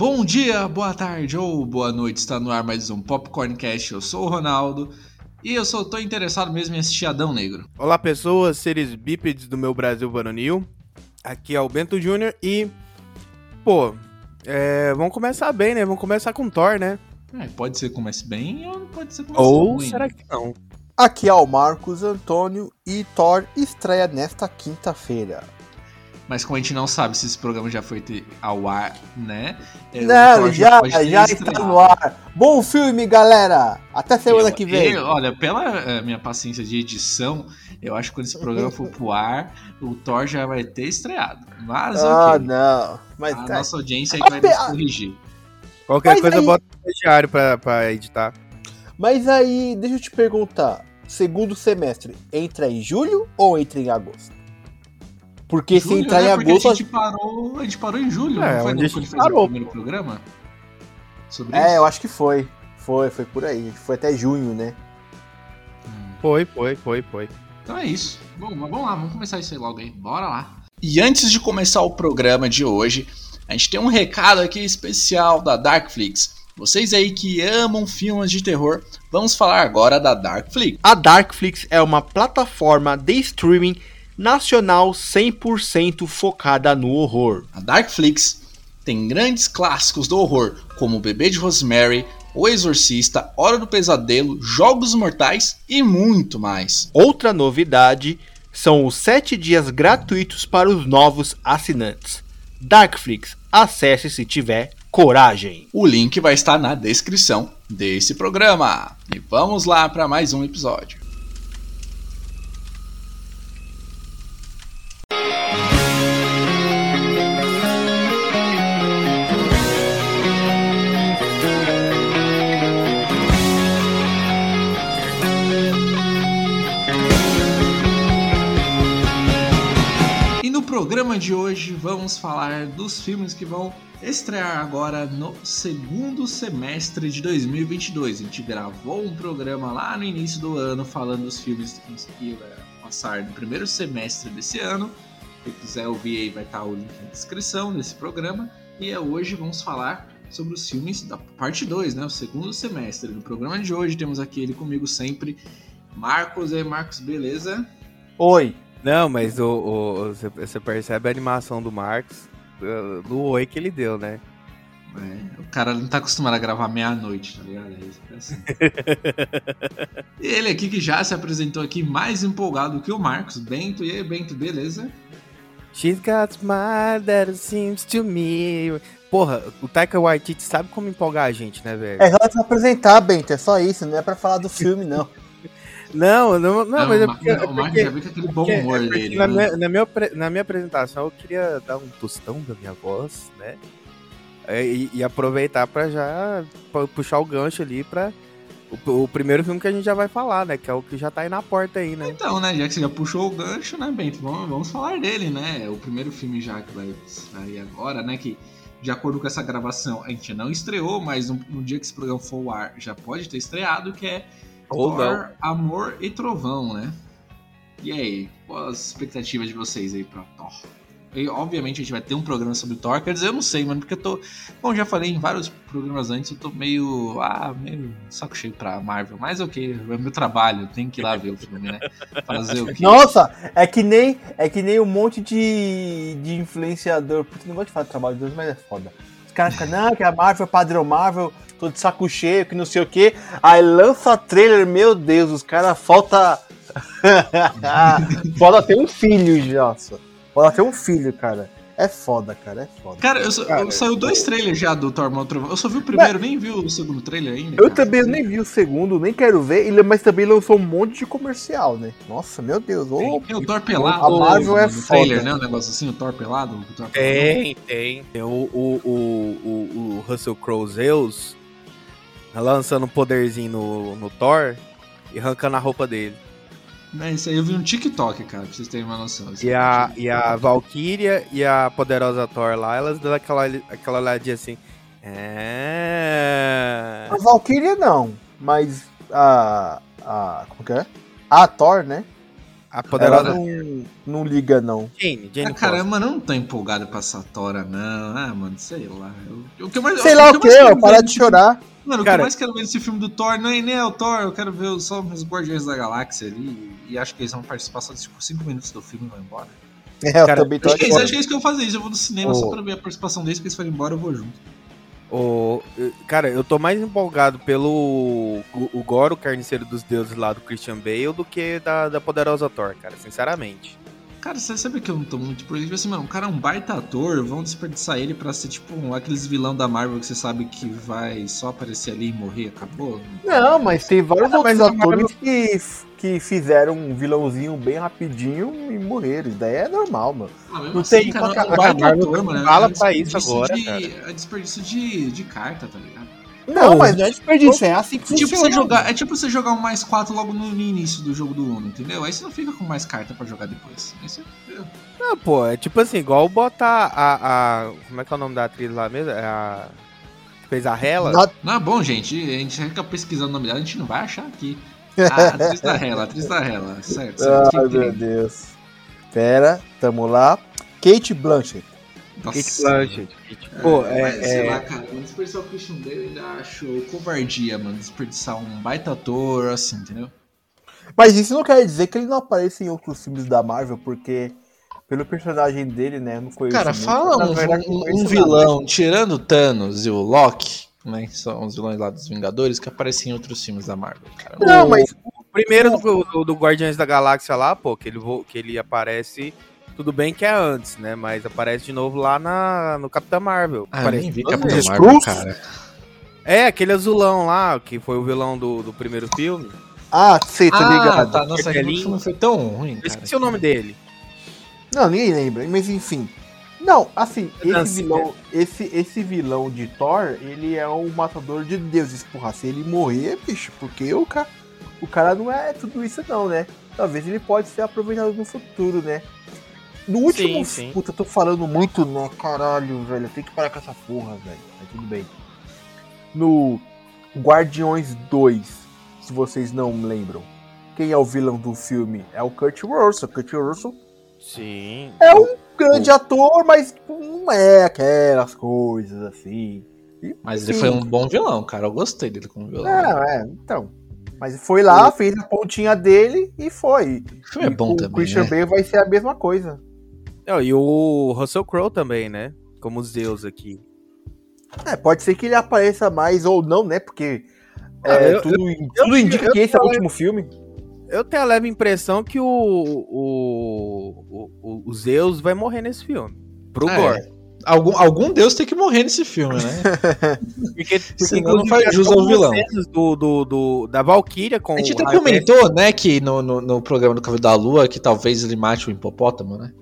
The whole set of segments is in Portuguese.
Bom dia, boa tarde ou boa noite, está no ar mais um Popcorncast. Eu sou o Ronaldo e eu só tô interessado mesmo em assistir Adão Negro. Olá, pessoas, seres bípedes do meu Brasil varonil. Aqui é o Bento Júnior e. Pô, é, vamos começar bem, né? Vamos começar com Thor, né? É, pode ser que comece bem ou pode ser que comece Ou ruim. será que não? Aqui é o Marcos Antônio e Thor estreia nesta quinta-feira. Mas como a gente não sabe se esse programa já foi ao ar, né? é, Não, já, já está no ar. Bom filme, galera! Até semana Eu- que vem. eu- olha, pela eh, minha paciência de edição, eu acho que quando esse programa for pro ar, o Thor já vai ter estreado. Mas Ah, ok. não. Mas A tá. nossa audiência aí vai nos corrigir. Qualquer Mas coisa aí- bota no diário pra, pra editar. Mas aí, deixa eu te perguntar. Segundo semestre, entra em julho ou entra em agosto? Porque se Julho, entrar né? em agosto. a gente parou, a gente parou em julho, É, não foi onde no a gente parou. o primeiro programa? Sobre É, isso? eu acho que foi. Foi, foi por aí. Foi até junho, né? Foi, foi, foi, foi. Então é isso. Bom, mas vamos lá, vamos começar isso aí logo aí. Bora lá. E antes de começar o programa de hoje, a gente tem um recado aqui especial da Darkflix. Vocês aí que amam filmes de terror, vamos falar agora da Darkflix. A Darkflix é uma plataforma de streaming nacional 100% focada no horror. A Darkflix tem grandes clássicos do horror, como O Bebê de Rosemary, O Exorcista, Hora do Pesadelo, Jogos Mortais e muito mais. Outra novidade são os 7 dias gratuitos para os novos assinantes. Darkflix, acesse se tiver coragem. O link vai estar na descrição desse programa. E vamos lá para mais um episódio. Programa de hoje vamos falar dos filmes que vão estrear agora no segundo semestre de 2022. A gente gravou um programa lá no início do ano falando dos filmes que iam passar no primeiro semestre desse ano. Se quiser ouvir aí vai estar o link na descrição desse programa. E é hoje vamos falar sobre os filmes da parte 2, né? O segundo semestre. No programa de hoje temos aqui ele comigo sempre, Marcos. E Marcos, beleza? Oi. Não, mas o, o- você, percebe a animação do Marcos no oi que ele deu, né? É, o cara não tá acostumado a gravar meia-noite, tá ligado? É isso que é assim. e ele aqui que já se apresentou aqui mais empolgado que o Marcos, Bento. E aí, Bento, beleza? She's got smile that it seems to me. Porra, o Taika Waititi sabe como empolgar a gente, né, velho? É só se apresentar, Bento. É só isso. Não é pra falar do filme, não. Não, não, não, mas é porque, é o porque- viu com aquele bom humor é dele. na, né? minha, na, minha, na minha apresentação eu queria dar um tostão da minha voz, né? É, E, e aproveitar pra já puxar o gancho ali pra o, o primeiro filme que a gente já vai falar, né? Que é o que já tá aí na porta aí, né? Então, né, já que você já puxou o gancho, né, Bento, vamos, vamos falar dele, né? O primeiro filme já que vai sair agora, né, que de acordo com essa gravação, a gente não estreou, mas no, no dia que esse programa for ao ar, já pode ter estreado, que é Ou Thor, Amor e Trovão, né? E aí, quais as expectativas de vocês aí pra Thor? E, obviamente a gente vai ter um programa sobre Thor, quer dizer, eu não sei, mano, porque eu tô, como eu já falei em vários programas antes, eu tô meio, ah, meio saco cheio pra Marvel, mas ok, é meu trabalho, tem que ir lá ver o filme, né? Fazer o quê? Nossa, é que nem, é que nem um monte de, de influenciador. Putz, não gosto de falar de trabalho de Deus, mas é foda. Os caras ficam, não, que a Marvel é padrão Marvel, tô de saco cheio, que não sei o que. Aí lança trailer, meu Deus, os caras falta. falta ter um filho, nossa. Falta ter um filho, cara. É foda, cara, é foda. Cara, eu, só- Cara, eu- saiu dois trailers já do Thor Trovão, eu só vi o primeiro, nem vi o segundo trailer ainda. Eu cara. também nem vi o segundo, nem quero ver, ele- mas também lançou um monte de comercial, né? Nossa, meu Deus. Tem, Ô, tem o Thor pelado A Marvel é trailer, foda. né? Um negócio assim, o Thor pelado. O Thor pelado. Tem, tem. Tem o, o, o, o, o Russell Crowe Zeus lançando um poderzinho no, no Thor e arrancando a roupa dele. Né, isso aí eu vi um TikTok, cara, pra vocês terem uma noção. Isso E a, e a Valkyria e a poderosa Thor lá, elas dão aquela, aquela olhadinha assim. É. A Valkyria não, mas a. a como que é? A Thor, né? A Ela poderosa não, não liga, não. Jane, Jane Ah, cara, mano, eu não tô empolgado pra essa Tora, não. Ah, mano, sei lá. Eu, o que eu mais, Sei lá o eu que, mais quero ó, para ver de chorar. Mano, o que Cara- eu mais quero ver nesse filme do Thor nem, nem é o Thor, eu quero ver só os Guardiões da Galáxia ali. E acho que eles vão participar só de 5 minutos do filme e vão embora. É, eu Cara, também tô Acho que, é isso, acho que é isso que eu vou fazer. isso. Eu vou no cinema Ô. só pra ver a participação deles, porque eles forem embora eu vou junto. O, cara, eu tô mais empolgado pelo o, o Goro, o carniceiro dos deuses lá do Christian Bale, do que da, da poderosa Thor, cara, sinceramente. Cara, você sabe que eu não tô muito por isso? Tipo assim, mano, o cara é um baita ator, vão desperdiçar ele pra ser tipo um- aqueles vilão da Marvel que você sabe que vai só aparecer ali e morrer, acabou? Não, mas tem vários Ah, outros atores que, que fizeram um vilãozinho bem rapidinho e morreram. Isso daí é normal, mano. Ah, mesmo Não tem- cara, a- um a ator, não mano. fala pra isso agora, de, É desperdício de, de carta, tá ligado? Não, mas não é desperdício, é assim que Tipo você funciona. jogar, é tipo você jogar um mais 4 logo no, início do jogo do Uno, entendeu? Aí você não fica com mais carta pra jogar depois. Aí você- Não, pô, é tipo assim, igual botar a, a. Como é que é o nome da atriz lá mesmo? É a. Fez a Hela? Not- Não, bom, gente, a gente fica pesquisando o nome dela, a gente não vai achar aqui. Ah, atriz da Hela, atriz da Hela, certo, certo. Ai, Quem meu? Deus. Pera, tamo lá. Kate Blanchett. Nossa. Kate Blanchett. Pô, É, mas, é, sei é- lá, cara, mano, desperdiçar o Christian Bale ainda acho covardia, mano. Desperdiçar um baita ator, assim, entendeu? Mas isso não quer dizer que ele não apareça em outros filmes da Marvel, porque pelo personagem dele, né, não conheço Cara, muito. fala um, verdade, um- não um vilão, tirando o Thanos e o Loki, né? Que são os vilões lá dos Vingadores que aparecem em outros filmes da Marvel. Cara. Não, mas O primeiro do, do, do Guardiões da Galáxia lá, pô, que ele, que ele aparece. Tudo bem que é antes, né? Mas aparece de novo lá na, no Capitão Marvel. Ah, eu Aparece nem vi Capitão. Marvel, Cruz? cara. É, aquele azulão lá, que foi o vilão do, do primeiro filme. ah, sei, tá Ah, ligado. tá, nossa, aquele filme foi tão ruim, Eu cara. esqueci o nome dele. Não, ninguém lembra, mas enfim. Não, assim, Não, esse sim, vilão, esse, esse vilão de Thor, ele é um matador de deuses. Porra, se ele morrer, bicho, porque o cara, o cara não é tudo isso não, né? Talvez ele pode ser aproveitado no futuro, né? No último, Sim, sim. puta, eu tô falando muito, né? Caralho, velho, tenho que parar com essa porra, velho. Mas tudo bem. No Guardiões 2, se vocês não lembram, quem é o vilão do filme? É o Kurt Russell. Kurt Russell Sim. é um grande ator, mas não é aquelas coisas assim. E, Mas ele sim. foi um bom vilão, cara. Eu gostei dele como vilão. Não, é, então. Mas foi lá, fez a pontinha dele e foi. O filme é E bom o também, Christian né? Bale vai ser a mesma coisa. Não, e o Russell Crowe também, né? Como Zeus aqui. É, pode ser que ele apareça mais ou não, né? Porque Ah, é, eu- tudo, tudo eu- indica eu- que esse é o eu- último filme. Eu tenho a leve impressão que o, o, o, o Zeus vai morrer nesse filme. Pro Ah, Gore. é. Algum, algum deus tem que morrer nesse filme, né? Porque, porque Senão não faz jus ao vilão. Do, do, do- da Valkyria com A gente até comentou, né, que no, no, no programa do Cavaleiro da Lua, que talvez ele mate o hipopótamo, né?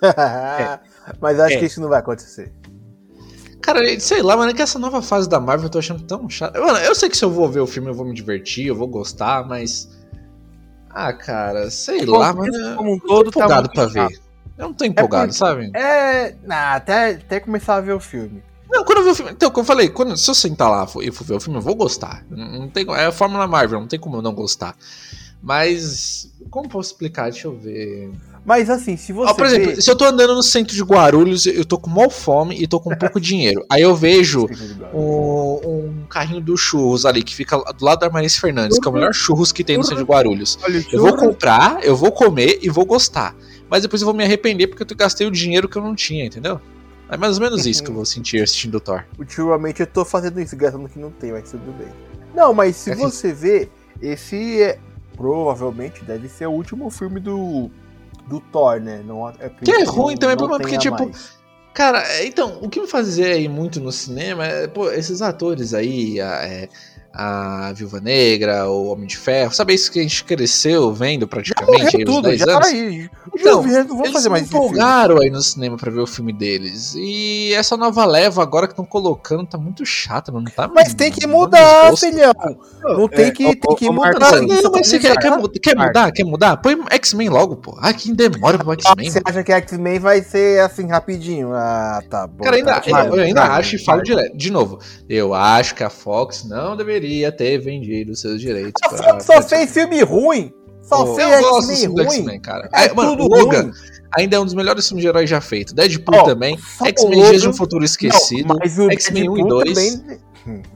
Mas acho É. que isso não vai acontecer. Cara, sei lá, mano, é que essa nova fase da Marvel eu tô achando tão chata. Mano, eu sei que se eu vou ver o filme eu vou me divertir, eu vou gostar, mas. Ah, cara, sei lá, isso mano. como um todo tá empolgado pra ver. Eu não tô empolgado, porque- sabe? É. Nah, até, até começar a ver o filme. Não, quando eu ver o filme. Então, como eu falei, quando, se eu sentar lá e for ver o filme, eu vou gostar. Não, não tem, é a Fórmula Marvel, não tem como eu não gostar. Mas. Como posso explicar? Deixa eu ver. Mas assim, se você. Ó, por exemplo, vê- se eu tô andando no centro de Guarulhos, eu tô com mal fome e tô com pouco dinheiro. Aí eu vejo um, um carrinho do churros ali, que fica do lado da Armarice Fernandes, que é o melhor churros que tem no centro de Guarulhos. Eu vou churro- comprar, eu vou comer e vou gostar. Mas depois eu vou me arrepender porque eu gastei o dinheiro que eu não tinha, entendeu? É mais ou menos isso que eu vou sentir assistindo o Thor. Ultimamente eu tô fazendo isso, gastando que não tem, mas tudo bem. Não, mas se É você vê, esse é, provavelmente deve ser o último filme do, do Thor, né? Não, Que é ruim também, porque, tenha tipo, mais. Cara, é, então, o que me fazia ir muito no cinema é, pô, esses atores aí, é, a Viúva Negra, o Homem de Ferro, sabe isso que a gente cresceu vendo praticamente aí, Morreu uns tudo, 10 já anos? tá aí. Então, Então, não vou Eles fazer mais empolgaram aí no cinema pra ver o filme deles. E essa nova leva agora que estão colocando tá muito chata, não tá? Mas tem que mudar, filhão. Não tem É, que, ô, tem que mudar. Marcos, isso Não, mas você tá quer, mudar? Quer mudar? Põe X-Men logo, pô. Ah, que demora pro X-Men. Você acha que X-Men vai ser assim rapidinho? Ah, tá bom. Cara, ainda, tá eu, eu ainda acho e falo direto. De novo, eu acho que a Fox não deveria ter vendido seus direitos. Pra- só pra- fez filme ruim. Só Ô, fez X-Men ruim. Cara. É É, mano, tudo o Logan ruim. ainda é um dos melhores filmes de herói já feito. Deadpool Ó, também. só X-Men Dias de um Futuro Esquecido. X-Men 1 e Deadpool 2. também-.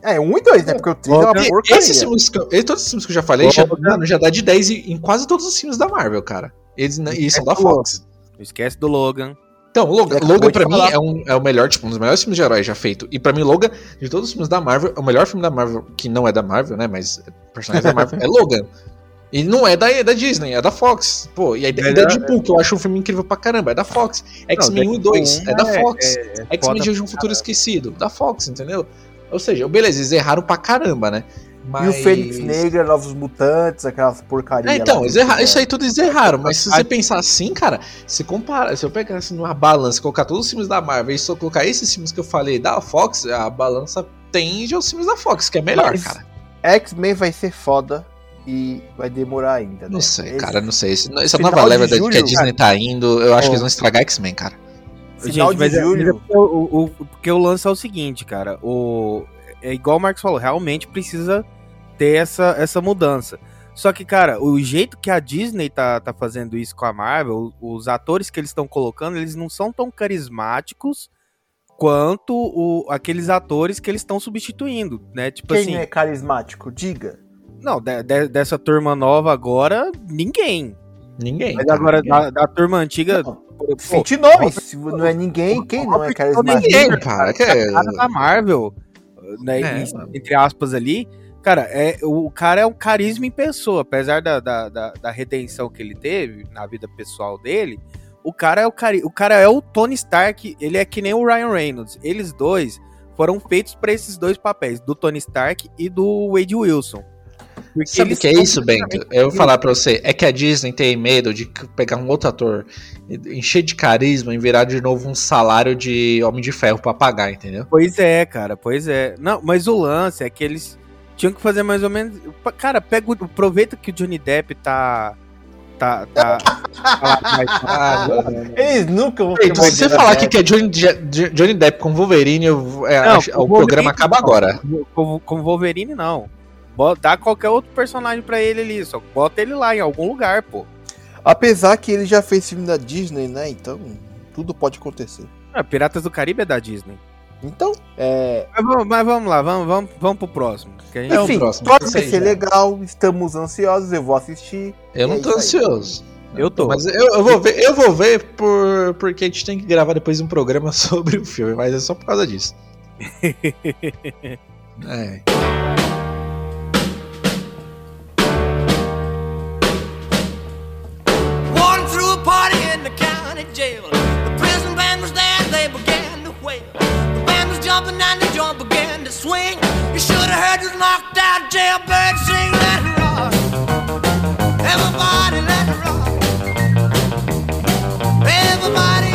É, 1 e 2, né? Porque o 3 é uma porcaria. esses filmes que eu, todos esses filmes que eu já falei, já, mano, já dá de 10 em, em quase todos os filmes da Marvel, cara. Eles, n- e são da Fox. Não esquece do Logan. Então, Logan, Logan pra mim é, um, é o melhor, tipo, um dos melhores filmes de herói já feito. E pra mim, Logan, de todos os filmes da Marvel, o melhor filme da Marvel, que não é da Marvel, né? Mas personagem da Marvel, é Logan. E não é da, é da Disney, é da Fox. Pô, e aí e Melhor- Deadpool, que eu acho um filme incrível pra caramba, é da Fox. X-Men 1 e 2, é da Fox. X-Men foda Dias de um Futuro Esquecido, da Fox, entendeu? Ou seja, beleza, eles erraram pra caramba, né? E Mas... o Fênix Negra, Novos Mutantes, aquelas porcarias. É, então, que erra- isso aí tudo eles erraram, mas se você pensar assim, cara, se compara, se eu pegar assim numa balança, colocar todos os filmes da Marvel e só colocar esses filmes que eu falei da Fox, a balança tende aos filmes da Fox, que é melhor, Mas- cara. X-Men vai ser foda e vai demorar ainda. Não né? sei, Esse- cara, não sei. Essa essa Final nova leva da- que a julho, Disney tá indo, eu acho que Ó. eles vão estragar X-Men, cara. Final Gente, de mas é- julho. é porque o, o- o- porque o lance é o seguinte, cara. O, é igual o Marcos falou, realmente precisa ter essa, essa mudança. Só que, cara, o jeito que a Disney tá, tá fazendo isso com a Marvel, os atores que eles estão colocando, eles não são tão carismáticos quanto o, aqueles atores que eles estão substituindo, né? Tipo Quem assim, é carismático? Diga. não, de- de- dessa turma nova agora, ninguém. Ninguém. Mas agora, ninguém. da, da turma antiga, Não, pô, Cite nomes. Se não é ninguém, quem não é carismático? Ninguém, cara. Que é... a cara da Marvel, né, É, entre aspas ali, cara, é, o cara é um carisma em pessoa, apesar da, da, da, da redenção que ele teve na vida pessoal dele, o cara é o cari o cara é o Tony Stark, ele é que nem o Ryan Reynolds. Eles dois foram feitos pra esses dois papéis, do Tony Stark e do Wade Wilson. Porque Sabe o que é isso, Bento? Eu vou falar pra você. É que a Disney tem medo de pegar um outro ator, encher de carisma e virar de novo um salário de Homem de Ferro pra pagar, entendeu? Pois é, cara, pois é. Não, mas o lance é que eles tinham que fazer mais ou menos. Cara, pega, o- aproveita que o Johnny Depp tá. Tá. tá, mais- Ah, não. Eles nunca vão se você falar aqui que é Johnny, Johnny Depp com Wolverine, eu- é, Não, acho- com o Wolverine programa acaba não. agora. Com, com Wolverine, não. Dá qualquer outro personagem pra ele ali. Só bota ele lá em algum lugar, pô. Apesar que ele já fez filme da Disney, né? Então, tudo pode acontecer. Ah, Piratas do Caribe é da Disney. Então, é. Mas vamos, mas vamos lá, vamos, vamos, vamos pro próximo. que a gente- É o Enfim, próximo, aí ser já. legal, estamos ansiosos, eu vou assistir. Eu não É tô ansioso. Eu tô. Mas eu, eu vou ver, eu vou ver por, porque a gente tem que gravar depois um programa sobre o filme, mas é só por causa disso. é. County jail. The prison band was there, they began to wail. The band was jumping and the joint began to swing. You should have heard this knocked out jailbird sing, let it rock. Everybody let it rock. Everybody.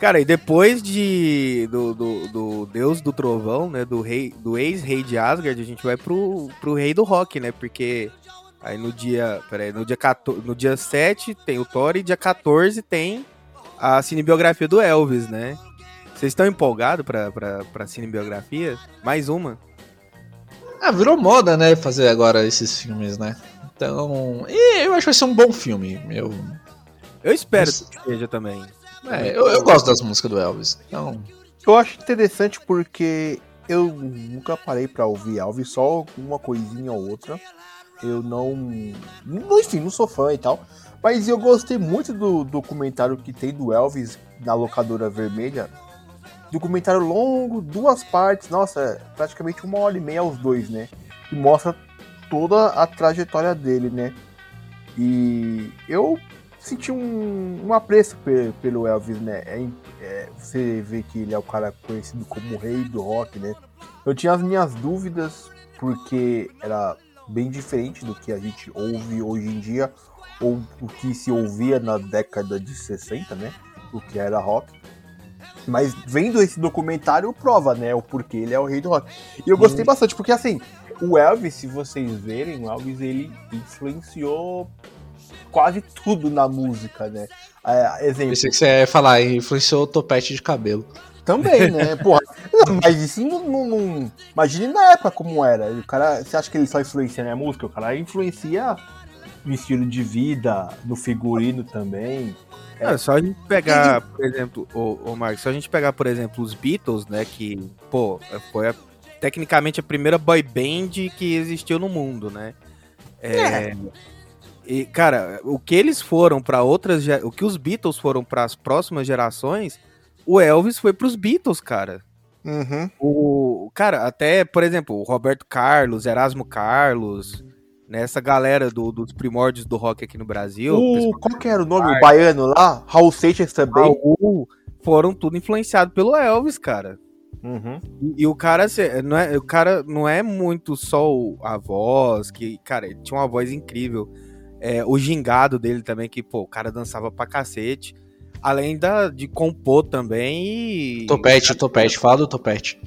Cara, e depois de do, do, do Deus do Trovão, né, do rei, do ex-rei de Asgard, a gente vai pro, pro rei do rock, né? Porque aí no dia, peraí, no dia 14, no dia 7 tem o Thor e dia 14 tem a cinebiografia do Elvis, né? Vocês estão empolgados pra, pra, pra cinebiografia? Mais uma? Ah, virou moda, né, fazer agora esses filmes, né? Então, e eu acho que vai ser um bom filme. Eu, Eu espero Mas- que seja também. é, eu, eu gosto das músicas do Elvis. Então, Eu acho interessante porque eu nunca parei pra ouvir Alves, só uma coisinha ou outra. Eu não. Enfim, não sou fã e tal. Mas eu gostei muito do documentário que tem do Elvis na locadora vermelha. Documentário longo, duas partes, nossa, é praticamente uma hora e meia os dois, né? E mostra toda a trajetória dele, né? E eu senti um, um apreço pe- pelo Elvis, né? É, é, você vê que ele é o cara conhecido como o rei do rock, né? Eu tinha as minhas dúvidas, porque era bem diferente do que a gente ouve hoje em dia, ou o que se ouvia na década de 60, né? O que era rock. Mas vendo esse documentário, prova, né? O porquê ele é o rei do rock. E eu gostei bastante, porque assim, o Elvis, se vocês verem, o Elvis ele influenciou quase tudo na música, né? É, exemplo, pensei que você ia falar, influenciou o topete de cabelo. Também, né? Porra, não, mas isso não, não, Imagine na época como era. O cara, você acha que ele só influencia na música? O cara influencia no estilo de vida, no figurino também. É, só a gente pegar, por exemplo, o, o Marcos, só a gente pegar, por exemplo, os Beatles, né, que, pô, foi a- tecnicamente a primeira boy band que existiu no mundo, né? É, E, cara, o que eles foram pra outras, o que os Beatles foram para as próximas gerações, o Elvis foi pros Beatles, cara. Uhum. O, cara, até, por exemplo, o Roberto Carlos, Erasmo Carlos, né, essa galera do- dos primórdios do rock aqui no Brasil, O, qual que era o nome? O baiano lá? Raul Seixas também. Raul, foram tudo influenciado pelo Elvis, cara. Uhum. E, e o cara, não é, o cara não é muito só a voz, que, cara, ele tinha uma voz incrível. É, o gingado dele também, que, pô, o cara dançava pra cacete. Além da, de compor também e. Topete, topete, fala do topete.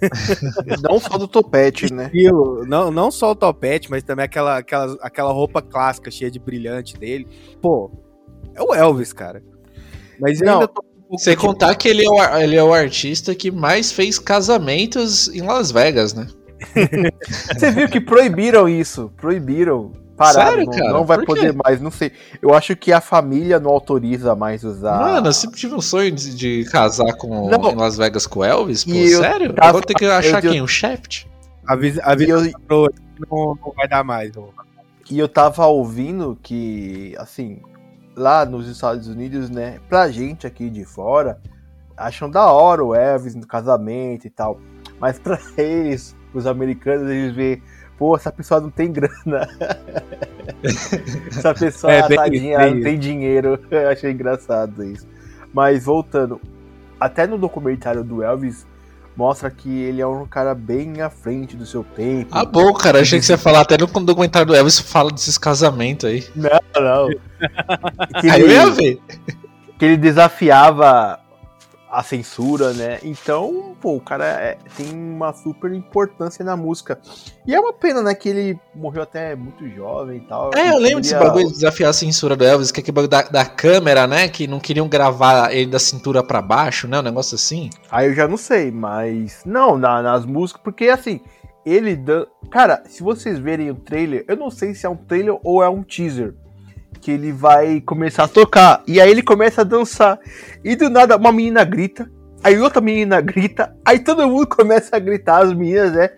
Não só do topete, né? estilo, não, não só o topete, mas também aquela, aquela, aquela roupa clássica cheia de brilhante dele. Pô, é o Elvis, cara. Mas eu Não, ainda tô um de- contar que ele é, o, ele é o artista que mais fez casamentos em Las Vegas, né? Você viu que proibiram isso? Proibiram. Pararam, Sério, não, cara? não vai poder mais, não sei. Eu acho que a família não autoriza mais usar. Mano, eu sempre tive um sonho de, de casar com, Não. em Las Vegas com o Elvis, pô, E eu sério? tava- eu vou ter que achar eu- quem? O Shaft? Avisa, E avisa eu, pro- não, não vai dar mais. ó. e eu tava ouvindo que, assim, lá nos Estados Unidos, né, pra gente aqui de fora, acham da hora o Elvis no casamento e tal. Mas pra eles, os americanos, eles veem, pô, essa pessoa não tem grana. essa pessoa, É, tadinha, ela bem não tem dinheiro. Eu achei engraçado isso. Mas voltando, até no documentário do Elvis, mostra que ele é um cara bem à frente do seu tempo. Ah, bom, cara. Achei que você ia falar até no documentário do Elvis fala desses casamentos aí. Não, não. Que Aí eu ele- ia ver. que ele desafiava a censura, né? Então, pô, o cara é- tem uma super importância na música. E é uma pena, né, que ele morreu até muito jovem e tal. É, eu lembro desse bagulho de desafiar a censura do Elvis, que é aquele bagulho da, da câmera, né? Que não queriam gravar ele da cintura pra baixo, né? Um negócio assim. Aí eu já não sei, mas. Não, na- nas músicas, porque assim, ele. Dan... Cara, se vocês verem o trailer, eu não sei se é um trailer ou é um teaser. Que ele vai começar a tocar. E aí ele começa a dançar. E do nada, uma menina grita. Aí outra menina grita. Aí todo mundo começa a gritar, as meninas, né?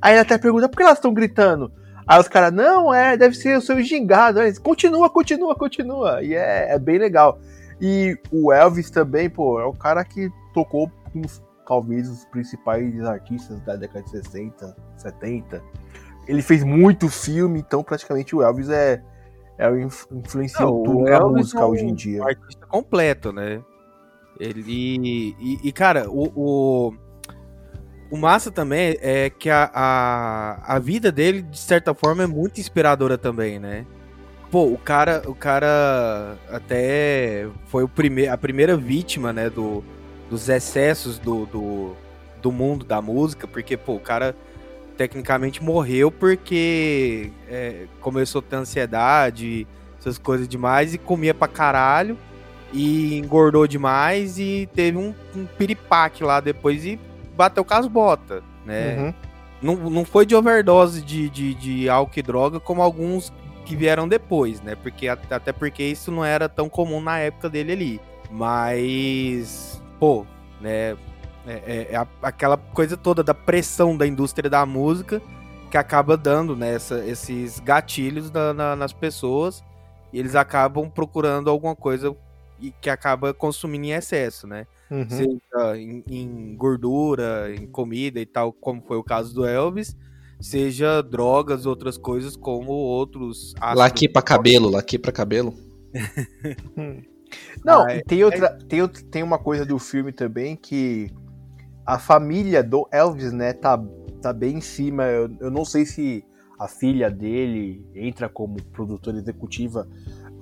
Aí ela até pergunta, por que elas estão gritando? Aí os caras, não, é, deve ser o seu gingado. Aí, continua, continua, continua. E é, é bem legal. E o Elvis também, pô, é o cara que tocou com talvez os principais artistas da década de 60, 70. Ele fez muito filme, então praticamente o Elvis é, é o inf- influenciou Não, tudo na música é um- hoje em dia. um artista completo, né? Ele. E, e, cara, o, o, o massa também é que a, a, a vida dele, de certa forma, é muito inspiradora também, né? Pô, o cara, o cara até foi o prime a primeira vítima, né, do, dos excessos do, do, do mundo da música, porque, pô, o cara tecnicamente morreu porque é, começou a ter ansiedade, essas coisas demais, e comia pra caralho, e engordou demais, e teve um, um piripaque lá depois e bateu com as botas, né? Uhum. Não, não foi de overdose de, de, de álcool e droga como alguns que vieram depois, né? Porque at- até porque isso não era tão comum na época dele ali. Mas, pô, né? É, é- é aquela coisa toda da pressão da indústria da música que acaba dando né, essa- esses gatilhos na- na- nas pessoas e eles acabam procurando alguma coisa e que acaba consumindo em excesso, né? Uhum. seja em, em gordura, em comida e tal, como foi o caso do Elvis, seja drogas, outras coisas como outros ácidos. Laqui pra cabelo, laqui pra cabelo. Não, Ah, tem outra, tem outra, tem uma coisa do filme também que a família do Elvis, né, tá, tá bem em cima. Eu, eu não sei se a filha dele entra como produtora executiva.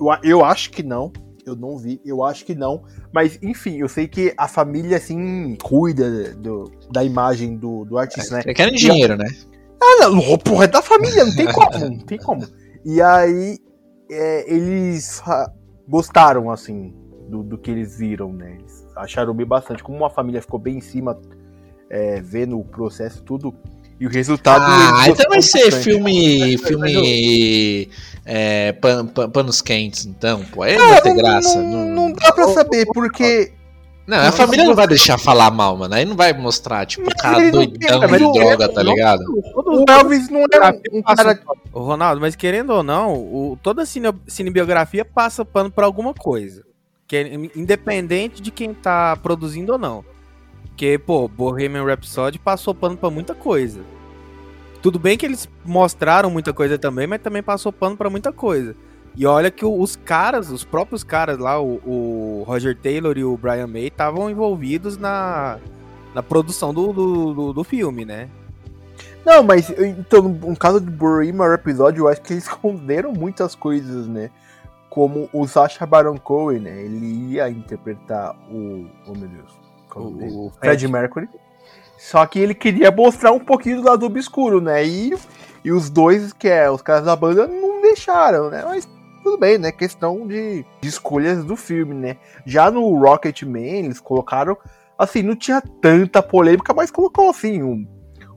Eu, a- eu acho que não. Eu não vi, eu acho que não. Mas, enfim, eu sei que a família, assim, cuida do, da imagem do, do artista, né? É querem dinheiro, né? Ah, não, porra, é da família, não tem como, não tem como. E aí, é, eles gostaram, assim, do, do que eles viram, né? Eles acharam bem bastante. Como uma família ficou bem em cima, é, vendo o processo tudo, E o resultado. Ah, ele então vai ser bastante. filme. filme. É, pan- pan- panos quentes, então, pô. Aí não vai ter graça. Não, Não, não dá pra saber, porque. Não, a família não vai deixar falar mal, mano. Aí não vai mostrar, tipo, o cara não doidão de não droga, tá não. ligado? O Elvis não é um, um cara. Ô, Ronaldo, mas querendo ou não, o, toda cine, cinebiografia passa pano pra alguma coisa. Que é independente de quem tá produzindo ou não. Porque, pô, Bohemian Rhapsody passou pano pra muita coisa. Tudo bem que eles mostraram muita coisa também, mas também passou pano pra muita coisa. E olha que os caras, os próprios caras lá, o, o Roger Taylor e o Brian May, estavam envolvidos na, na produção do, do, do- do filme, né? Não, mas então, no caso do Bohemian Rhapsody, eu acho que eles esconderam muitas coisas, né? Como o Sacha Baron Cohen, né? Ele ia interpretar o. Oh meu Deus. O? O, o Fred Mercury. Só que ele queria mostrar um pouquinho do lado obscuro, né? E, e os dois, que é os caras da banda, não deixaram, né? Mas tudo bem, né? Questão de, de escolhas do filme, né? Já no Rocketman, eles colocaram. Assim, não tinha tanta polêmica, mas colocou assim. um-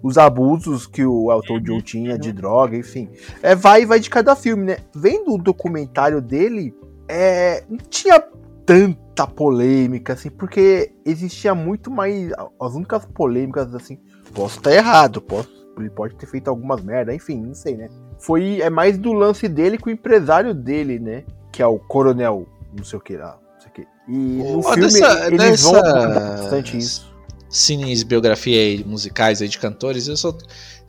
os abusos que o Elton John tinha de droga, enfim. É, vai vai de cada filme, né? Vendo o documentário dele, é, não tinha tanta polêmica, assim, porque existia muito mais. As únicas polêmicas, assim. Posso estar errado, posso, ele pode ter feito algumas merda, enfim, não sei, né? Foi é mais do lance dele com o empresário dele, né? Que é o Coronel, não sei o que lá, não sei o que. E no Ó, filme dessa- eles vão dessa- abordar bastante isso. Cines, biografia e musicais aí de cantores, eu só,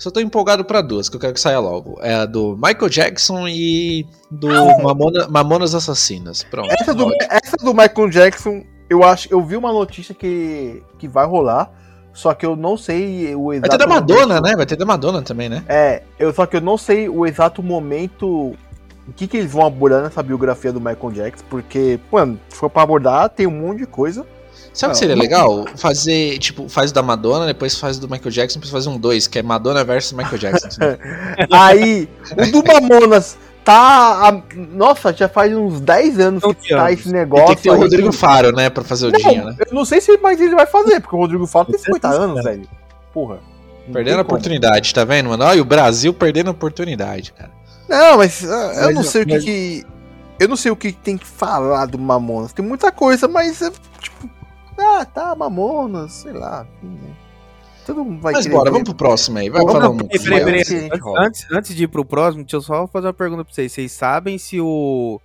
só tô empolgado pra duas, que eu quero que saia logo. É a do Michael Jackson e do Mamona- Mamonas Assassinas. Pronto. Essa do, essa do Michael Jackson, eu acho, eu vi uma notícia que, que vai rolar, só que eu não sei o Vai exato ter da Madonna, momento. né? Vai ter da Madonna também, né? É, eu só que eu não sei o exato momento o que que eles vão abordar nessa biografia do Michael Jackson, porque, mano, se for pra abordar, tem um monte de coisa. Sabe o que seria legal? Fazer, tipo, faz o da Madonna, depois faz o do Michael Jackson, depois faz um dois, que é Madonna versus Michael Jackson. assim. Aí, o do Mamonas tá. a- nossa, já faz uns 10 anos que 11 tá anos. esse E negócio. tem que ter o. Rodrigo Faro, né? Pra fazer o Não, né? eu não sei se mais ele vai fazer, porque o Rodrigo Faro tem 50 anos, velho. Porra. Perdendo a oportunidade, tá vendo, mano? Olha, o Brasil perdendo a oportunidade, cara. Não, mas ah, eu Mas não sei o que, mas- que. Eu não sei o que tem que falar do Mamonas. Tem muita coisa, mas é, tipo. Ah, tá, Mamonas, sei lá. né. Todo mundo vai Mas querer bora, vamos pro próximo aí. Vai Vamos falar um. peraí, Peraí, peraí, Antes, antes, de ir pro próximo, deixa eu só fazer uma pergunta pra vocês. Vocês sabem se o.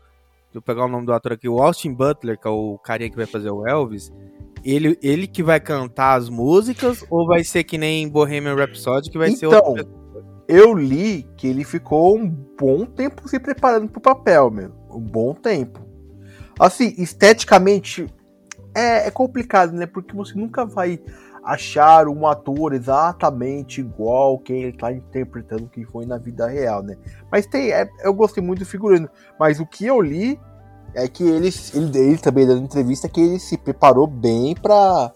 Deixa eu pegar o nome do ator aqui, o Austin Butler, que é o carinha que vai fazer o Elvis. Ele, ele que vai cantar as músicas ou vai ser que nem Bohemian Rhapsody, que vai ser Então, outra Eu li que ele ficou um bom tempo se preparando pro papel, meu. Um bom tempo. Assim, esteticamente é, é complicado, né? Porque você nunca vai achar um ator exatamente igual quem ele tá interpretando que foi na vida real, né? Mas tem, é- eu gostei muito do figurino. Mas o que eu li é que ele, ele, ele também dando entrevista que ele se preparou bem pra,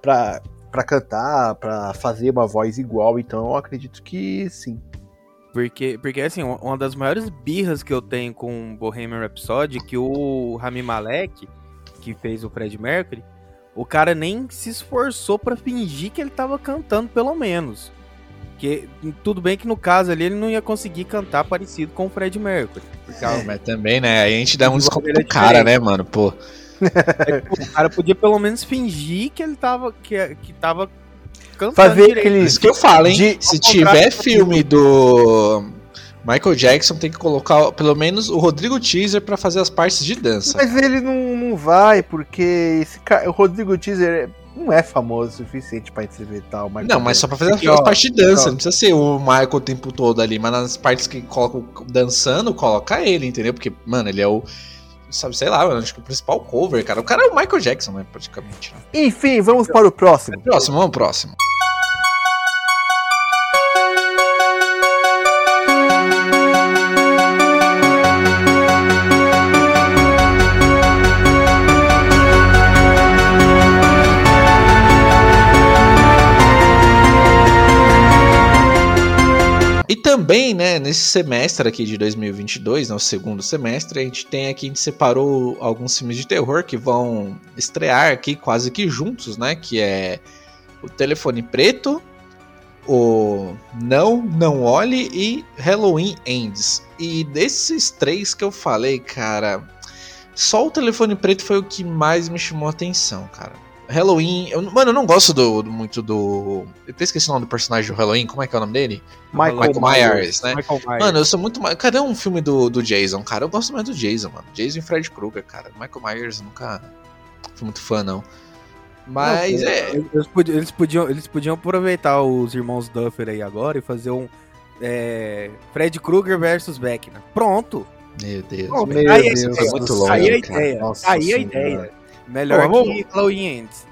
pra, pra cantar, pra fazer uma voz igual. Então eu acredito que sim. Porque, porque assim, uma- uma das maiores birras que eu tenho com Bohemian Rhapsody é que o Rami Malek, que fez o Fred Mercury, o cara nem se esforçou pra fingir que ele tava cantando, pelo menos. Que tudo bem que no caso ali ele não ia conseguir cantar parecido com o Fred Mercury. Porque a- Mas também, né? Aí a gente dá um desconto é pro cara, diferente. né, mano? Pô. o cara podia pelo menos fingir que ele tava que, que tava cantando Fazer direito. aquele. Isso que eu falo, hein? De- Se tiver filme do Michael Jackson, tem que colocar pelo menos o Rodrigo Teaser pra fazer as partes de dança. Mas ele não, não vai, porque esse cara, o Rodrigo Teaser não é famoso o suficiente pra interpretar o Michael Não, mas só pra fazer as ó, partes de dança, não precisa ser o Michael o tempo todo ali, mas nas partes que colocam dançando, coloca ele, entendeu? Porque, mano, ele é o. Sabe, sei lá, acho que o principal cover, cara. O cara é o Michael Jackson, né? Praticamente. né? Enfim, vamos para o próximo. Próximo, vamos pro próximo. Também, né, nesse semestre aqui de 2022, no segundo semestre, a gente tem aqui, a gente separou alguns filmes de terror que vão estrear aqui quase que juntos, né, que é O Telefone Preto, o Não, Não Olhe e Halloween Ends. E desses três que eu falei, cara, só o telefone preto foi o que mais me chamou a atenção, cara. Halloween, eu, mano, eu não gosto do, do- muito do. Eu até esqueci o nome do personagem do Halloween, como é que é o nome dele? Michael Myers, né? Michael Myers. Mano, eu sou muito mais. Cadê um filme do, do Jason, cara? Eu gosto mais do Jason, mano. Jason e Fred Krueger, cara. Michael Myers nunca fui muito fã, não. Mas Não, é. Eles podiam, eles, podiam, eles podiam aproveitar os irmãos Duffer aí agora e fazer um é, Fred Krueger versus Beckman. Pronto. Meu Deus. Pronto. Meu aí, Deus foi muito do longe, aí a ideia. Nossa aí a Senhora. ideia. Melhor que Ends.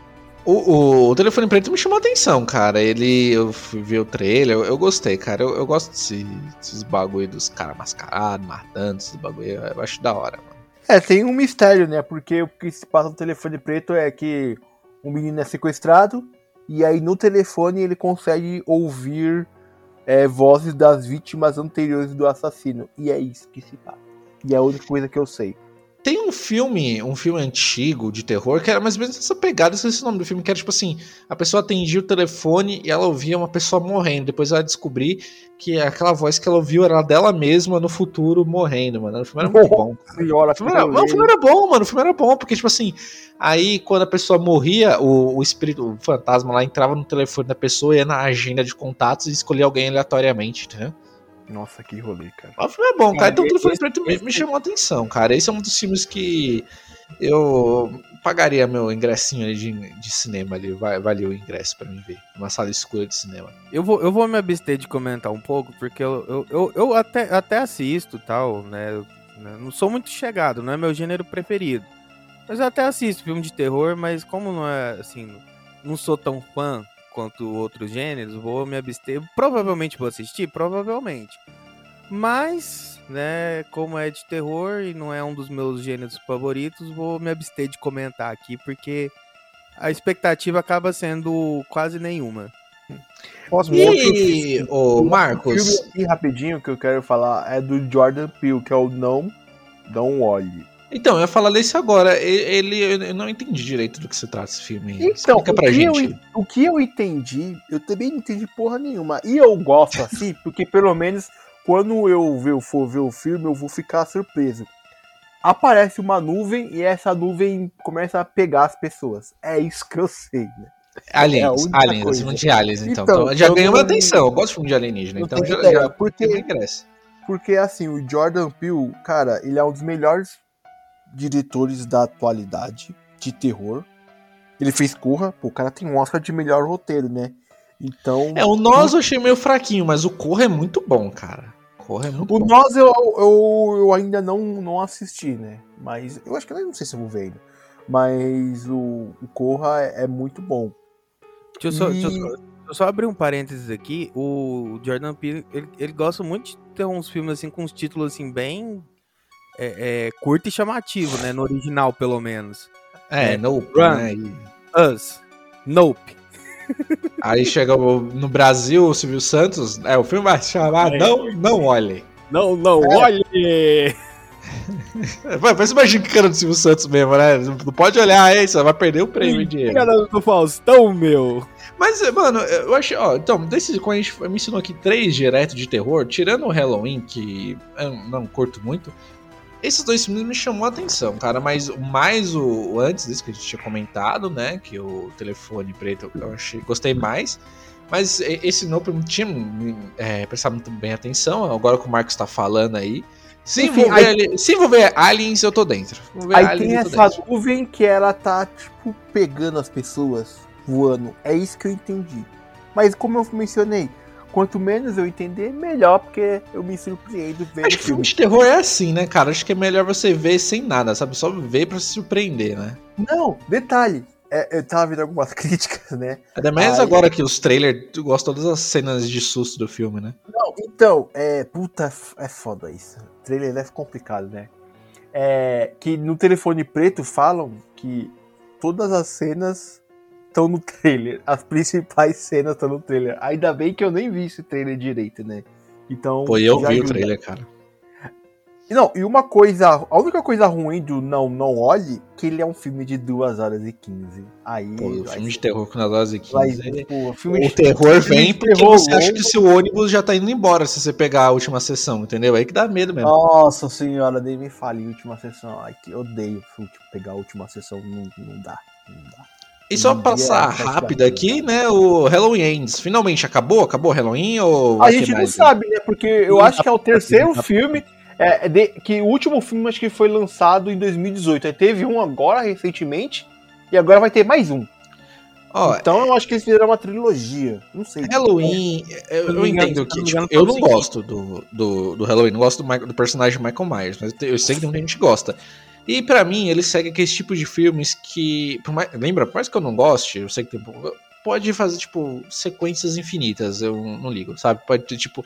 O, o, o telefone preto me chamou a atenção, cara. Ele. Eu fui ver o trailer, eu, eu gostei, cara. Eu, eu gosto desse, desses bagulho dos caras mascarados, matando, esses bagulho. Eu, acho da hora, mano. É, tem um mistério, né? Porque o que se passa no telefone preto é que o menino é sequestrado e aí no telefone ele consegue ouvir é, vozes das vítimas anteriores do assassino. E é isso que se passa. E é a única coisa que eu sei. Tem um filme, um filme antigo de terror, que era mais ou menos essa pegada, esse o nome do filme, que era tipo assim, a pessoa atendia o telefone e ela ouvia uma pessoa morrendo. Depois ela descobri que aquela voz que ela ouviu era dela mesma no futuro morrendo, mano. O filme era muito bom. Senhora, O filme, era, não, o filme era bom, mano. O filme era bom, porque, tipo assim, aí quando a pessoa morria, o, o espírito, o fantasma lá entrava no telefone da pessoa, ia na agenda de contatos e escolhia alguém aleatoriamente, entendeu? Nossa, que rolê, cara. Mas o filme é bom, cara. Então telefone preto me, esse- me chamou a atenção, cara. Esse é um dos filmes que eu pagaria meu ingressinho ali de, de cinema ali. Valeu o ingresso pra mim ver. Uma sala escura de cinema. Eu vou, eu vou me abster de comentar um pouco, porque eu, eu, eu, eu até, até assisto tal, né? Eu, né, Não sou muito chegado, não é meu gênero preferido. Mas eu até assisto filme de terror, mas como não é assim, não sou tão fã quanto outros gêneros, vou me abster. Provavelmente vou assistir, provavelmente. Mas, né, como é de terror e não é um dos meus gêneros favoritos, vou me abster de comentar aqui, porque a expectativa acaba sendo quase nenhuma. Posso E, ô filme Marcos, aqui rapidinho que eu quero falar é do Jordan Peele, que é o Não, Não Olhe. Então, eu ia falar desse agora. Ele, eu não entendi direito do que se trata esse filme. Então, Explica o pra que, eu, gente. o que eu entendi, eu também não entendi porra nenhuma. E eu gosto assim, porque pelo menos quando eu for ver o filme, eu vou ficar surpreso. Aparece uma nuvem e essa nuvem começa a pegar as pessoas. É isso que eu sei, né? é Aliens, única aliens, filme de aliens, então. Então, Então, já ganhou uma atenção. Eu gosto de filme de alienígena, então já, ideia, já porque-. Porque assim, o Jordan Peele, cara, ele é um dos melhores diretores da atualidade de terror. Ele fez Corra, pô, o cara tem um Oscar de melhor roteiro, né? Então, É, o Nós eu achei meio fraquinho, mas o Corra é muito bom, cara. Corra é muito o bom. Nós eu, eu, eu ainda não, não assisti, né? Mas eu acho que eu não sei se eu vou ver ainda. Mas o, o Corra é, é muito bom. Deixa eu, só, E- deixa eu só- deixa eu só abrir um parênteses aqui. O Jordan Peele, ele, ele gosta muito de ter uns filmes assim com uns títulos assim bem é, é, curto e chamativo, né? No original, pelo menos. É, É, Nope, Run. né? E Us, Nope. aí chega o- no Brasil o Silvio Santos, é, o filme vai chamar Não, Não Olhem. Não, não, olhe! É, Parece uma gincana do Silvio Santos mesmo, né? Não pode olhar aí, você vai perder o prêmio de Engano do Faustão, meu! Mas, mano, eu achei, ó, então, desses, quando a gente me ensinou aqui três direto de terror, tirando o Halloween, que eu não curto muito, esses dois filmes me chamou a atenção, cara, mas mais o, antes desse que a gente tinha comentado, né, que o telefone preto eu achei, gostei mais, mas esse Nope não tinha é, prestado muito bem atenção, agora que o Marcos tá falando aí, se, Enfim, envolver, aí- se envolver aliens, eu tô dentro. Aí aliens, tem essa dentro. nuvem que ela tá, tipo, pegando as pessoas, voando. É isso que eu entendi. Mas como eu mencionei, quanto menos eu entender, melhor, porque eu me surpreendo vendo Acho o que filme de terror é assim, né, cara? Acho que é melhor você ver sem nada, sabe? Só ver pra se surpreender, né? Não, detalhe. é, eu tava vendo algumas críticas, né? Ainda mais Ai. agora que os trailers, tu gosta de todas as cenas de susto do filme, né? Não, então, é. Puta, é é foda isso. Trailer é complicado, né? É. Que no telefone preto falam que todas as cenas estão no trailer. As principais cenas estão no trailer. Ainda bem que eu nem vi esse trailer direito, né? Então. Pô, eu vi o ajuda. trailer, cara. Não, e uma coisa, a única coisa ruim do Não Não Olhe, que ele é um filme de 2 horas e 15. Aí, Pô, o filme de ser- terror com nas horas e vai 15. ser, pô, filme O de- terror vem de porque terror você acha que seu ônibus já tá indo embora se você pegar a última sessão, entendeu? Aí que dá medo mesmo. Nossa senhora, nem me fale, última sessão. Ai, que eu odeio último- pegar a última sessão, não, não dá, não dá. E só Um passar dia, rápido aqui, né? O Halloween Ends. Finalmente acabou? Acabou o Halloween ou. A gente não sabe, né? Porque eu Não acho que é o terceiro filme. É, é de- que o último filme acho que foi lançado em 2018. Aí teve um agora, recentemente, e agora vai ter mais um. Ó, Então eu acho que eles fizeram uma trilogia. Não sei. Halloween, eu, não eu engano- entendo que tipo, eu não gosto do, do, do Halloween, não gosto do, Michael- do personagem Michael Myers, mas eu sei que tem muita gente que gosta. E pra mim, ele segue aquele tipo de filmes que. por mais- lembra, por mais que eu não goste, eu sei que tem. pouco- Pode fazer, tipo, sequências infinitas, eu não ligo, sabe? Pode ter, tipo.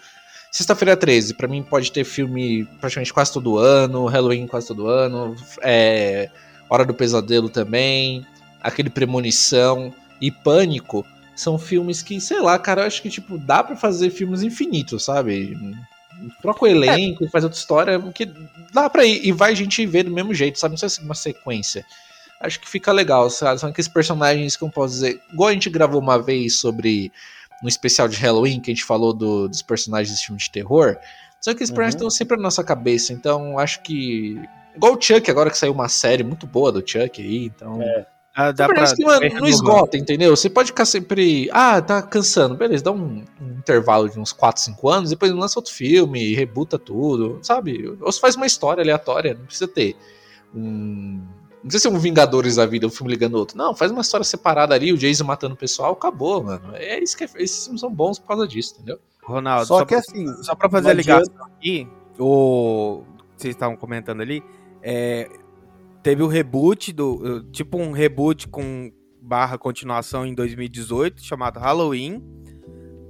Sexta-feira 13, pra mim pode ter filme praticamente quase todo ano, Halloween quase todo ano, é, Hora do Pesadelo também, aquele Premonição e Pânico são filmes que, sei lá, cara, eu acho que, tipo, dá pra fazer filmes infinitos, sabe? Troca o elenco, faz outra história, que dá pra ir, e vai gente ver do mesmo jeito, sabe? Não precisa ser uma sequência. Acho que fica legal, sabe? São aqueles personagens que eu posso dizer. Igual a gente gravou uma vez sobre. No especial de Halloween, que a gente falou do- dos personagens desse filme de terror. Só que esses Uhum. personagens estão sempre na nossa cabeça, então acho que. Igual o Chuck, agora que saiu uma série muito boa do Chuck aí, então. Ah, dá Parece pra- que mano, não esgota, entendeu? Você pode ficar sempre. Ah, tá cansando. Beleza, dá um, um intervalo de uns 4, 5 anos, depois lança outro filme, rebuta tudo, sabe? Ou você faz uma história aleatória, não precisa ter um. Não precisa ser um Vingadores da vida, um filme ligando outro. Não, faz uma história separada ali, o Jason matando o pessoal, acabou, mano. É isso que é, esses filmes são bons por causa disso, entendeu? Ronaldo, Só só, que pra, assim. só pra fazer a ligação aqui, o que vocês estavam comentando ali, é, teve o reboot do. Tipo um reboot com barra continuação em 2018, chamado Halloween.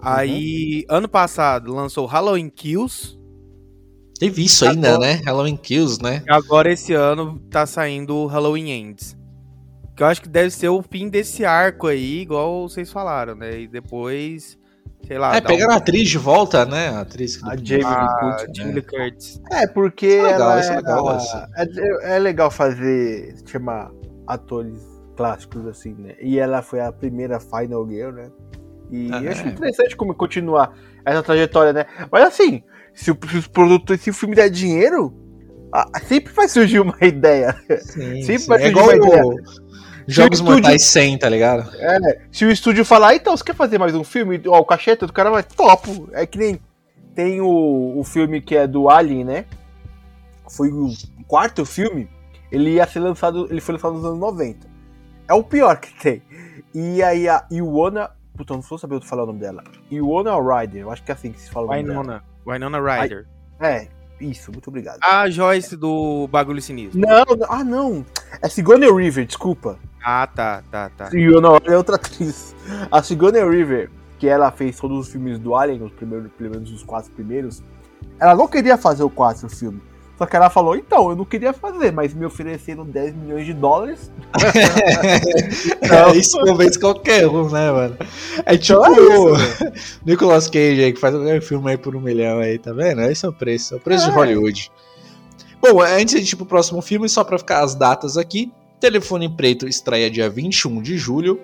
Aí, ano passado, lançou Halloween Kills. Teve isso Agora- ainda, né? Halloween Kills, né? E agora, esse ano, tá saindo o Halloween Ends. Que eu acho que deve ser o fim desse arco aí, igual vocês falaram, né? E depois, sei lá. é, dá pegaram um- a atriz de volta, né? A atriz que A do- Jamie a Lee Curtis. Jamie Lee Curtis. É, porque é legal, ela é é, legal, a- assim. é, é legal fazer, chamar atores clássicos assim, né? E ela foi a primeira Final Girl, né? E Ah, eu acho é. interessante como continuar essa trajetória, né? Mas assim, se, o- se os produtores, se o filme der dinheiro, ah, sempre vai surgir uma ideia. Sim, Sempre sim. vai É surgir igual uma ideia. o Jogos estúdio- Mortais 100, tá ligado? É, se o estúdio falar, então, você quer fazer mais um filme? Ó, o cachê, o cara vai, topo. É que nem tem o, o filme que é do Alien, né? Foi o quarto filme. Ele ia ser lançado, ele foi lançado nos anos 90. É o pior que tem. E aí a Iwana, puta, eu não vou saber falar o nome dela. Iwana Ryder, eu acho que é assim que se fala o nome dela. Winona. Ryder. É, isso, muito obrigado. A Joyce do Bagulho Sinistro. Não, não, ah não, é Sigourney River, desculpa. Ah, tá, tá, tá. Fiona é outra atriz. A Sigourney River, que ela fez todos os filmes do Alien, os primeiros, pelo menos os quatro primeiros, ela não queria fazer o quarto filme. Só que ela falou, então, eu não queria fazer, mas me ofereceram 10 milhões de dólares. É, isso convence qualquer um, né, mano? É tipo Então é isso, o Nicolas Cage aí, que faz qualquer filme aí por um milhão aí, tá vendo? Esse é o preço, é o preço de É. Hollywood. Bom, antes de ir pro próximo filme, só pra ficar as datas aqui, Telefone Preto estreia dia 21 de julho,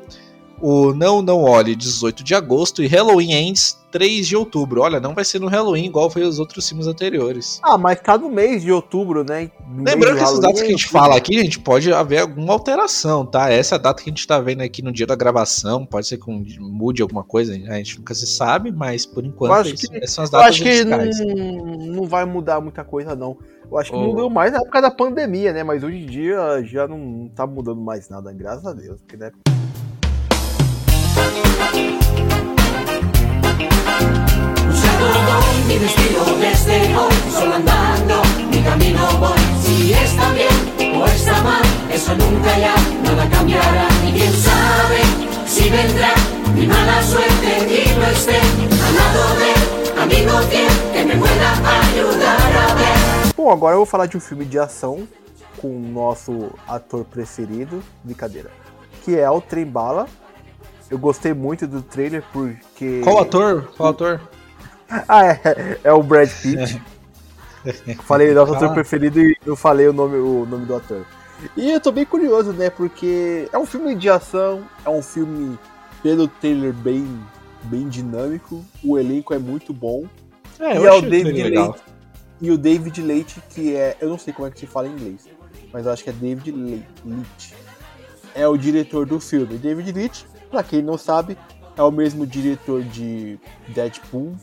o Não Não Olhe 18 de agosto e Halloween Ends 3 de outubro. Olha, não vai ser no Halloween igual foi os outros filmes anteriores. Ah, mas tá no mês de outubro, né? No Lembrando que essas Halloween, datas que a gente fala aqui, gente, pode haver alguma alteração, tá? Essa é a data que a gente tá vendo aqui no dia da gravação, pode ser que mude alguma coisa, a gente nunca se sabe, mas por Eu enquanto essas são as Eu datas acho que não, não vai mudar muita coisa, não. Eu acho que Ô. mudou mais na época da pandemia, né? Mas hoje em dia já não tá mudando mais nada, graças a Deus. Porque, né? Buscando voy mi destino desde hoy, solo andando mi camino voy. Si está bien o está mal, eso nunca ya nada cambiará. Y quién sabe si vendrá mi mala suerte y no esté al lado de amigo fiel que me pueda ayudar. Bom, agora eu vou falar de um filme de ação com o nosso ator preferido, brincadeira, que é o Trem Bala. Eu gostei muito do trailer porque. Qual ator? Qual ator? Ah, é, é o Brad Pitt. Falei nosso ator Ah. preferido e eu falei o nome, o nome do ator. E eu tô bem curioso, né? Porque é um filme de ação, é um filme pelo trailer bem, bem dinâmico, o elenco é muito bom. É, e eu é o David. Leite. E o David Leite, que é. Eu não sei como é que se fala em inglês, mas eu acho que é David Le- Leite. É o diretor do filme. David Leite, pra quem não sabe, é o mesmo diretor de Deadpool.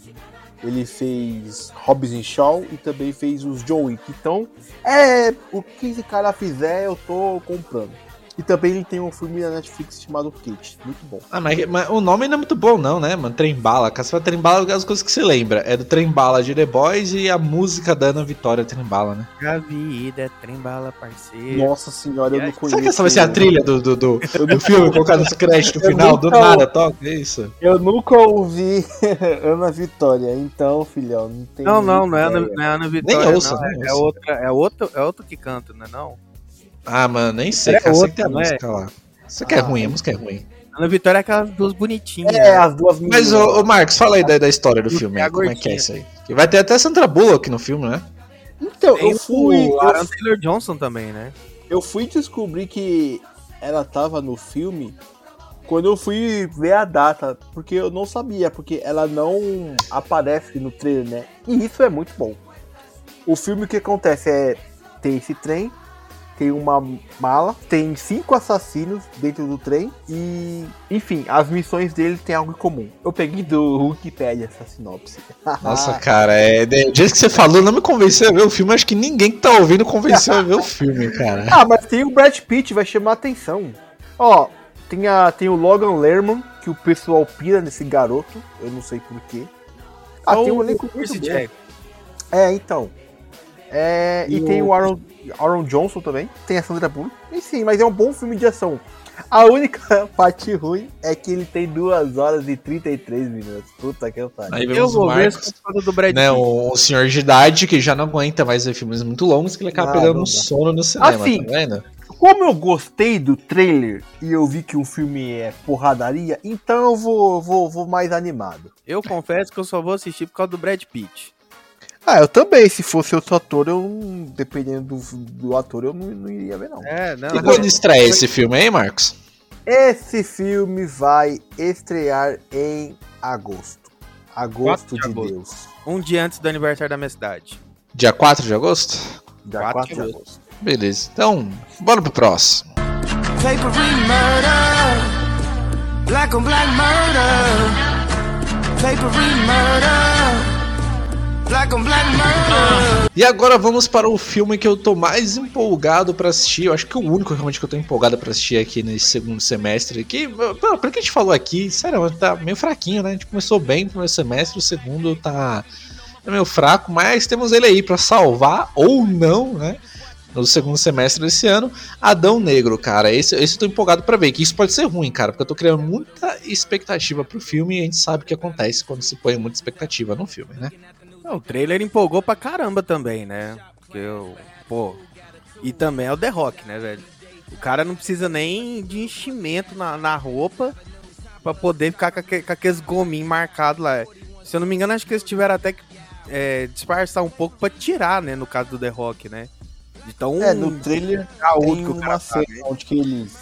Ele fez Hobbs Shaw e também fez os John Wick. Então, é. O que esse cara fizer, eu tô comprando. E também ele tem um filme na Netflix chamado Kate. Muito bom. Ah, mas, mas o nome não é muito bom, não, né, mano? Trem Bala. Cara, você fala Trem Bala, as coisas que você lembra. É do Trem Bala de The Boys e a música da Ana Vitória Trem Bala, né? A vida, trembala, parceiro. Nossa senhora, eu não conheço. Será que essa vai ser a trilha do, do, do, do filme, colocar nos créditos no final? Do nunca- nada, toca, é isso? Eu nunca ouvi Ana Vitória, então, filhão, não tem. Não, não, não é, Ana, não é Ana Vitória, ouça, não. nem É, é ouça. outra, é, outro, é outro que canta, não é não? Ah, mano, nem sei, É cara. Sei outra, que tem a não é? música lá. Isso aqui é ruim, a música é ruim. Ana Vitória é aquelas duas bonitinhas. É, as duas Mas, ô, ô Marcos, fala aí da, da história do E filme. aí, Como é que é isso aí? Que vai ter até Sandra Bullock no filme, né? Então, Tem eu fui. o Eu, Aaron Taylor Johnson também, né? eu fui descobrir que ela tava no filme quando eu fui ver a data, porque eu não sabia, porque ela não aparece no trailer, né? E isso é muito bom. O filme o que acontece é tem esse trem, tem uma mala, tem cinco assassinos dentro do trem e, enfim, as missões dele têm algo em comum. Eu peguei do Wikipedia essa sinopse. Nossa, cara, é. O dia que você falou, não me convenceu a ver o filme. Acho que ninguém que tá ouvindo convenceu a ver o filme, cara. Ah, mas tem o Brad Pitt, vai chamar atenção. Ó, tem, a, tem o Logan Lerman, que o pessoal pira nesse garoto, eu não sei porquê. Ah, tem um elenco muito bom. É, então. É, e E tem o- o Aaron, Aaron Johnson também, tem a Sandra Bullock. E sim, mas é um bom filme de ação. A única parte ruim é que ele tem 2 horas e 33 minutos. Puta que pariu. Aí Eu vemos o vou ver Marcos, por causa do Brad né? Pitt. Um, um senhor de idade que já não aguenta mais ver filmes muito longos, que ele acaba Não, pegando não um sono no cinema, Assim, tá vendo? Como eu gostei do trailer e eu vi que o filme é porradaria, então eu vou, vou, vou mais animado. Eu confesso que eu só vou assistir por causa do Brad Pitt. Ah, eu também. Se fosse outro ator, eu, dependendo do, do ator, eu não, não iria ver, não. É, não. E quando estreia esse filme aí, Marcos? Esse filme vai estrear em agosto. Agosto de de agosto. Deus. Um dia antes do aniversário da minha cidade. Dia 4 de agosto? Dia Quatro 4 de de agosto. agosto. Beleza. Então, bora pro próximo. Papery murder, black on black murder. Papery murder, E agora vamos para o filme que eu tô mais empolgado pra assistir. Eu acho que é o único realmente que eu tô empolgado pra assistir aqui nesse segundo semestre. Que, pelo que a gente falou aqui, sério, tá meio fraquinho, né? A gente começou bem no primeiro semestre, o segundo tá é meio fraco, mas temos ele aí pra salvar ou não, né? No segundo semestre desse ano, Adão Negro, cara. Esse, esse eu tô empolgado pra ver. Que isso pode ser ruim, cara, porque eu tô criando muita expectativa pro filme e a gente sabe o que acontece quando se põe muita expectativa no filme, né? Não, o trailer empolgou pra caramba também, né? Porque eu. Pô. E também é o The Rock, né, velho? O cara não precisa nem de enchimento na, na roupa pra poder ficar com, aque- com aqueles gominhos marcados lá. Se eu não me engano, acho que eles tiveram até que é, disfarçar um pouco pra tirar, né? No caso do The Rock, né? Então. É, no trailer tem que o uma tá, cena onde que eles...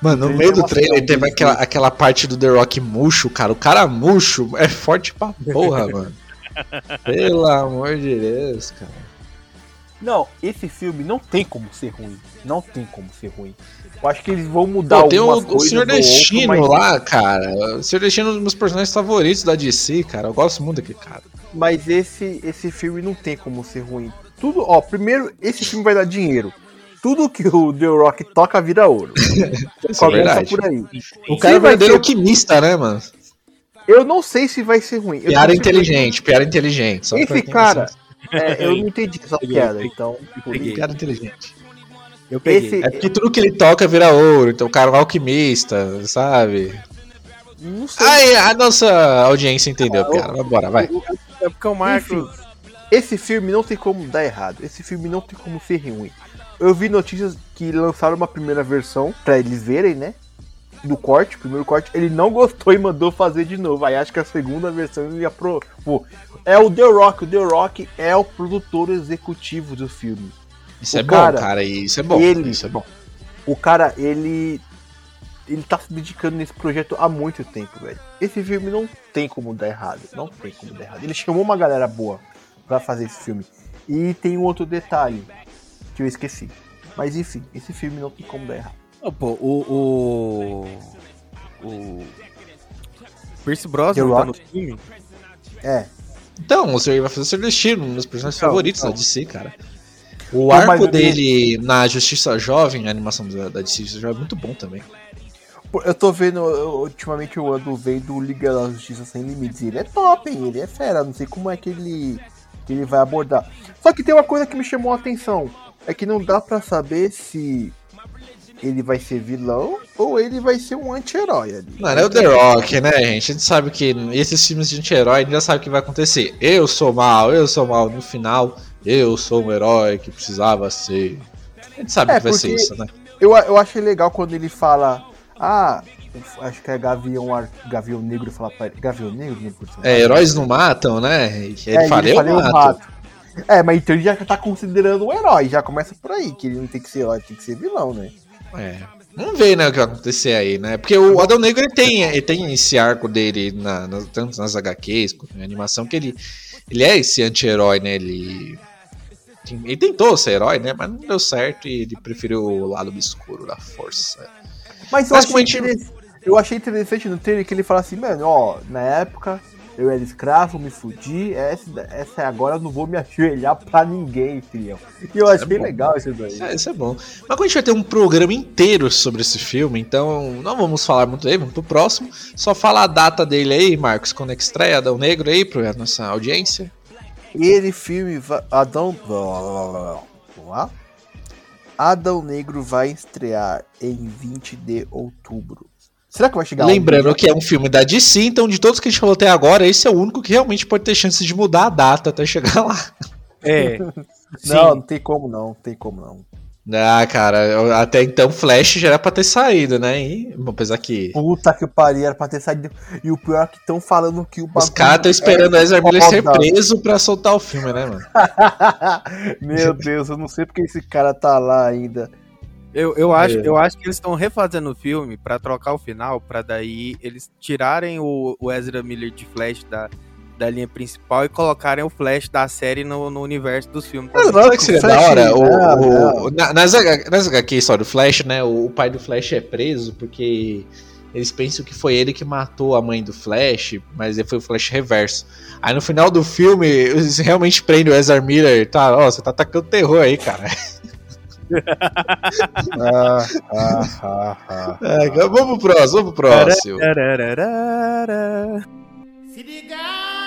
Mano, no meio do trailer teve aquela, aquela parte do The Rock murcho, cara. O cara murcho é forte pra porra, mano. Pelo amor de Deus, cara. Não, esse filme não tem como ser ruim. Não tem como ser ruim. Eu acho que eles vão mudar Pô, tem o, algumas o Senhor ou outro, Destino mas- lá, cara. O Senhor Destino é um dos meus personagens favoritos da DC, cara. Eu gosto muito daquele cara. Mas esse, esse filme não tem como ser ruim. Tudo, ó, primeiro, esse filme vai dar dinheiro. Tudo que o The Rock toca vira ouro. É verdade. por aí. O cara é vai verdadeiro ser- alquimista, né, mano? Eu não sei se vai ser ruim. Piada inteligente, piada inteligente. Esse cara, é, eu não entendi essa piada, então. sabe. Piada inteligente. Eu peguei. Esse, É porque tudo que ele toca vira ouro, então o cara é um alquimista, sabe? não sei. Ai, a nossa audiência entendeu, cara. Vai bora, vai. É porque o Marcos. Enfim, esse filme não tem como dar errado. Esse filme não tem como ser ruim. Eu vi notícias que lançaram uma primeira versão pra eles verem, né? Do corte, o primeiro corte, ele não gostou e mandou fazer de novo. Aí acho que a segunda versão ele aprovou. É o The Rock, o The Rock é o produtor executivo do filme. Isso O é cara, bom, cara. Isso é bom. ele- Isso é bom. O cara, ele. Ele tá se dedicando nesse projeto há muito tempo, velho. Esse filme não tem como dar errado. Não tem como dar errado. Ele chamou uma galera boa pra fazer esse filme. E tem um outro detalhe que eu esqueci. Mas enfim, esse filme não tem como dar errado. Pô, o. O. O. Pierce Brosnan tá no filme? É. Então, você vai fazer seu destino, um dos personagens Então, favoritos então. da DC, cara. O Pô, arco ele- dele na Justiça Jovem, a animação da, da DC Justiça Jovem é muito bom também. Eu tô vendo, eu- ultimamente eu ando vendo Liga da Justiça Sem Limites. Ele é top, hein? Ele é fera. Não sei como é que ele, que ele vai abordar. Só que tem uma coisa que me chamou a atenção. É que não dá pra saber se ele vai ser vilão ou ele vai ser um anti-herói ali. Mano, é o The Rock, né, gente? A gente sabe que esses filmes de anti-herói, a gente já sabe o que vai acontecer. Eu sou mal, eu sou mal. No final, eu sou um herói que precisava ser. A gente sabe É, que vai ser isso, né? Eu, eu achei legal quando ele fala. Ah, acho que é Gavião, Ar- Gavião Negro fala pra ele. Gavião Negro? Negro É, heróis não matam, né? E Ele É, fala, eu fala, mato. É, mas então ele já tá considerando um herói, já começa por aí, que ele não tem que ser herói, tem que ser vilão, né? É. Vamos ver, né, o que vai acontecer aí, né? Porque o Adão Negro ele tem, ele tem esse arco dele, na, nas- tanto nas HQs quanto na animação, que ele, ele é esse anti-herói, né? Ele, ele tentou ser herói, né? Mas não deu certo e ele preferiu o lado obscuro da força. Mas eu, Mas achei, gente- eu achei interessante no trailer que ele fala assim, mano, ó, na época eu era escravo, me fudi, essa, essa é agora eu não vou me ajoelhar pra ninguém, filhão. E eu achei bom. legal isso daí. É, isso é bom. Mas a gente vai ter um programa inteiro sobre esse filme, então não vamos falar muito dele, vamos pro próximo. Só fala a data dele aí, Marcos, quando é que estreia Adão Negro aí pra nossa audiência. Ele filme Adão Vamos lá? Adão Negro vai estrear em 20 de outubro. Será que vai chegar Lembrando que é um filme da DC, então de todos que a gente falou até agora, esse é o único que realmente pode ter chance de mudar a data até chegar lá. É. Não, não tem como não, não tem como não. Ah, cara, até então Flash já era pra ter saído, né? E, apesar que Puta que pariu, era pra ter saído. E o pior é que estão falando que o os caras estão esperando o é Ezra Miller ser preso pra soltar o filme, né, mano? Meu Deus, eu não sei porque esse cara tá lá ainda. Eu, eu, acho, É. eu acho que eles estão refazendo o filme pra trocar o final, pra daí eles tirarem o, o Ezra Miller de Flash da, da linha principal e colocarem o Flash da série no, no universo dos filmes. também. Sabe o que seria da hora? O, não, o- não. na- nas, nas só do Flash, né? O, o pai do Flash é preso porque eles pensam que foi ele que matou a mãe do Flash, mas ele foi o Flash reverso. Aí no final do filme, eles realmente prendem o Ezra Miller. Tá, ó, você tá atacando terror aí, cara. Ah, ah, ah, ah. É, vamos pro próximo, vamos pro próximo. Tarararara. Sidiganjiri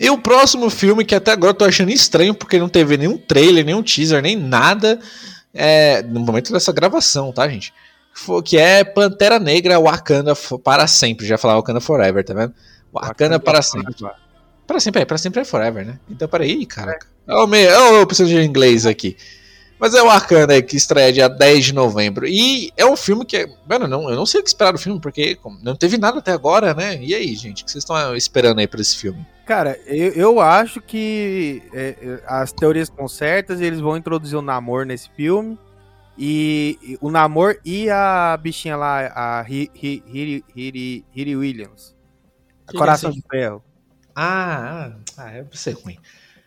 E o próximo filme, que até agora eu tô achando estranho, porque não teve nenhum trailer, nenhum teaser, nem nada, é, no momento dessa gravação, tá, gente? Que é Pantera Negra Wakanda para sempre. Já falar Wakanda Forever, tá vendo? Wakanda para sempre. Para sempre, é, para sempre é Forever, né? Então, peraí, caraca. Me- ô, eu preciso de inglês aqui. Mas é o aí, que estreia dia 10 de novembro. E é um filme que, é- mano, não, eu não sei o que esperar do filme, porque não teve nada até agora, né? E aí, gente, o que vocês estão esperando aí pra esse filme? Cara, eu, eu acho que é, as teorias estão certas e eles vão introduzir o Namor nesse filme. E, e o Namor e a bichinha lá, a Hi- Hi- Hiri, Williams. A Que Coração é de Ferro. Ah, ah, ah, é pra ser ruim.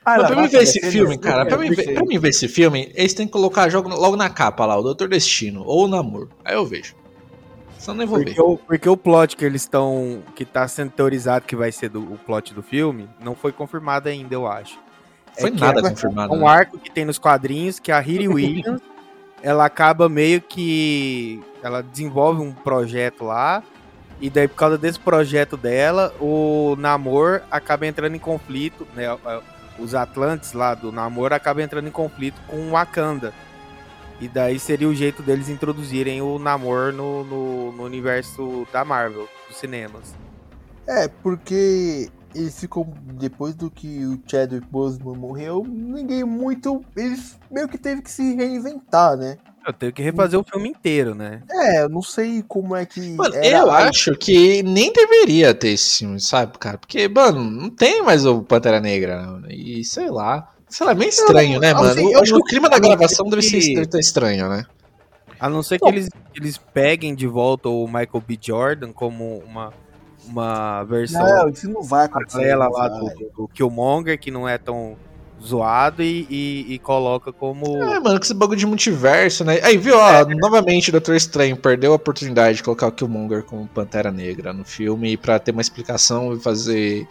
Ah, Mas ela pra mim ver esse filme, cara, pra mim, ver, pra mim ver esse filme, eles têm que colocar jogo logo na capa lá, o Doutor Destino ou o Namor. Aí eu vejo. Só nem vou ver. Porque o, porque o plot que eles estão. que tá sendo teorizado que vai ser do, o plot do filme, não foi confirmado ainda, eu acho. Foi que nada é confirmado. um né? arco que tem nos quadrinhos que a Riri Williams ela acaba meio que ela desenvolve um projeto lá e daí por causa desse projeto dela o Namor acaba entrando em conflito né o- os Atlantes lá do Namor acabam entrando em conflito com o Wakanda. E daí seria o jeito deles introduzirem o Namor no, no, no universo da Marvel, dos cinemas. É, porque eles ficam. Depois do que o Chadwick Boseman morreu, ninguém muito. Eles meio que teve que se reinventar, né? Eu tenho que refazer o filme inteiro, né? É, eu não sei como é que. Mano, era eu a- acho que nem deveria ter esse filme, sabe, cara? Porque, mano, não tem mais o Pantera Negra. não. E sei lá. Sei lá, é meio estranho, né, assim, mano? eu Eu acho que o clima da gravação deve ser que- estranho, estranho, né? A não ser que eles, eles peguem de volta o Michael B. Jordan como uma, uma versão Não, isso não vai acontecer. não lá do, do Killmonger, que não é tão zoado, e, e- e coloca como. É, mano, com esse bagulho de multiverso, né? Aí, viu, ó, novamente o Doutor Estranho perdeu a oportunidade de colocar o Killmonger como Pantera Negra no filme pra ter uma explicação e fazer.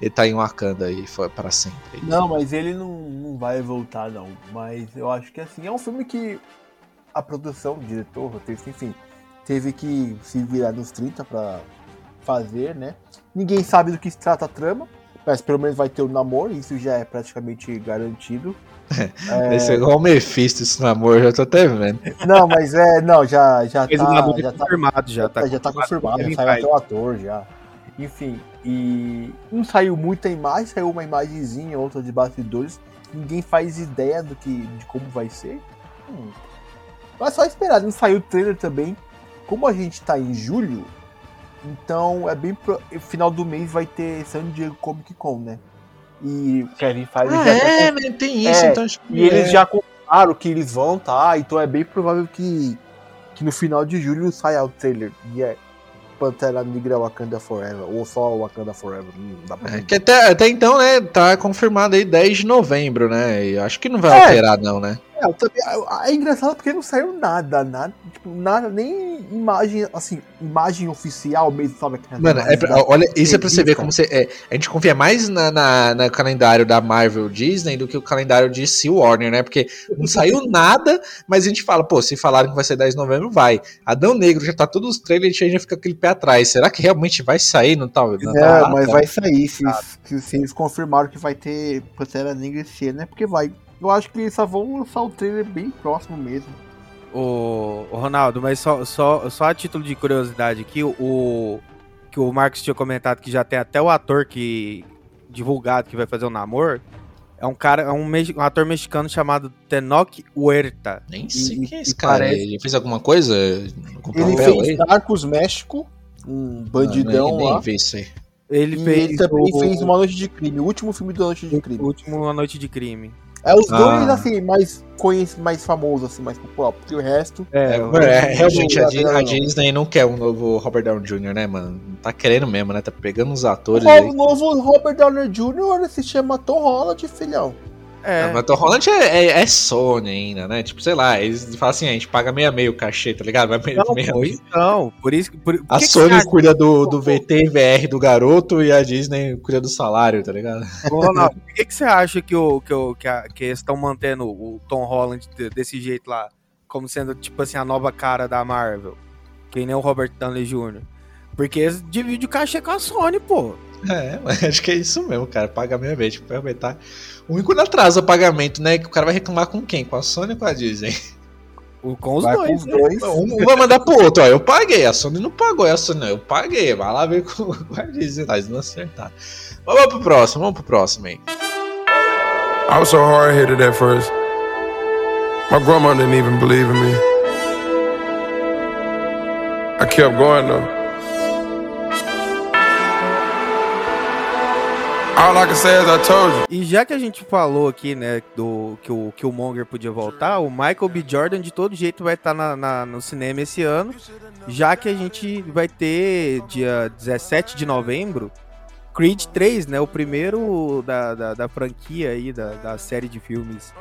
Ele tá em Wakanda aí foi para sempre. Não, mas ele não, não vai voltar, não. Mas eu acho que assim, é um filme que a produção, o diretor, o roteirista, enfim, teve que se virar nos 30 pra fazer, né? Ninguém sabe do que se trata a trama, mas pelo menos vai ter o namoro, isso já é praticamente garantido. É, Esse é igual o Mephisto, esse namoro, já tô até vendo. não, mas é, não, já, já tá, já tá confirmado, já tá, já tá confirmado, Kevin já saiu até o ator já. Enfim, e não saiu muita imagem, saiu uma imagenzinha, outra de bastidores. Ninguém faz ideia do que, de como vai ser. Hum. Mas só esperar, não saiu o trailer também. Como a gente tá em julho, então é bem pro... final do mês vai ter San Diego Comic Con, né? E Kevin Feige Ah, já é, tá né? Tem isso, É, então e eles já confirmaram que eles vão, tá? Então é bem provável que, que no final de julho saia o trailer. E é Pantera Negra Wakanda Forever. Ou só Wakanda Forever. Não dá pra É, que até, até então, né, tá confirmado aí 10 de novembro, né? E acho que não vai É. alterar, não, né? É, também- é, é engraçado porque não saiu nada, nada, tipo, nada, nem imagem, assim, imagem oficial mesmo, sabe? Mano, é pra- imagem da- olha, isso é pra você ver como você. é, a gente confia mais na, na- no calendário da Marvel Disney do que o calendário de C Warner, né? Porque não saiu nada, mas a gente fala, pô, se falaram que vai ser 10 de novembro, vai. Adão Negro já tá todos os trailers, a gente já fica aquele pé atrás. Será que realmente vai sair? Não tá? Não tá mas tá. vai sair, se, se, se eles confirmaram que vai ter Pantera Negra esse ano, é porque vai. Eu acho que eles só vão lançar o trailer bem próximo mesmo. O, o Ronaldo, mas só, só, só a título de curiosidade aqui, o que o Marcos tinha comentado que já tem até o ator que divulgado que vai fazer o namoro. É um cara, é um, um ator mexicano chamado Tenoch Huerta. Nem sei E- quem é esse cara. parece- Ele fez alguma coisa? Com Ele papel fez aí? Narcos México, um bandidão Não, nem, nem. Ele E fez ele também o, fez Uma Noite de Crime, o último filme do Noite de o Crime. último A Noite de Crime. É os Ah. dois, assim, mais conhecidos, mais famosos, assim, mais popular, porque o resto. É, É, o- é, realmente, a, não, Di- não, a não. Disney não quer um novo Robert Downey Jr., né, mano? Tá querendo mesmo, né? Tá pegando os O atores novo, aí. novo Robert Downey Jr. se chama Tom Holland, filhão. É. Ah, mas Tom Holland é, é, é Sony ainda, né? Tipo, sei lá, eles falam assim, a gente paga meia meio o cachê, tá ligado? Vai meia, Não, meia, pois não, por isso que. Por, por A que que Sony acha, cuida do, do VT e VR do garoto e a Disney cuida do salário, tá ligado? Ô, Ronaldo, por que, que você acha que, o, que, o, que, a- que eles estão mantendo o Tom Holland de- desse jeito lá? Como sendo, tipo assim, a nova cara da Marvel? Que nem o Robert Downey Jr. Porque eles dividem o cachê com a Sony, pô. É, mas acho que é isso mesmo, cara. Paga meia vez, tipo, vai aumentar. O único quando atrasa o pagamento, né? Que o cara vai reclamar com quem? Com a Sony ou com a Disney? O- Com os Vai com dois. os né? dois. Um um vai mandar pro outro, ó. Eu paguei, a Sony não pagou, é a Sony não, eu paguei. Vai lá ver com com a Disney, tá? eles não acertaram. Vamos pro próximo, vamos pro próximo aí. I was so hard headed at first. My grandma didn't even believe in me. I kept going though. E já que a gente falou aqui, né, do que o Killmonger podia voltar, o Michael B. Jordan de todo jeito vai estar na, na- no cinema esse ano, já que a gente vai ter dia 17 de novembro Creed 3, né, o primeiro da, da, da franquia aí, da, da série de filmes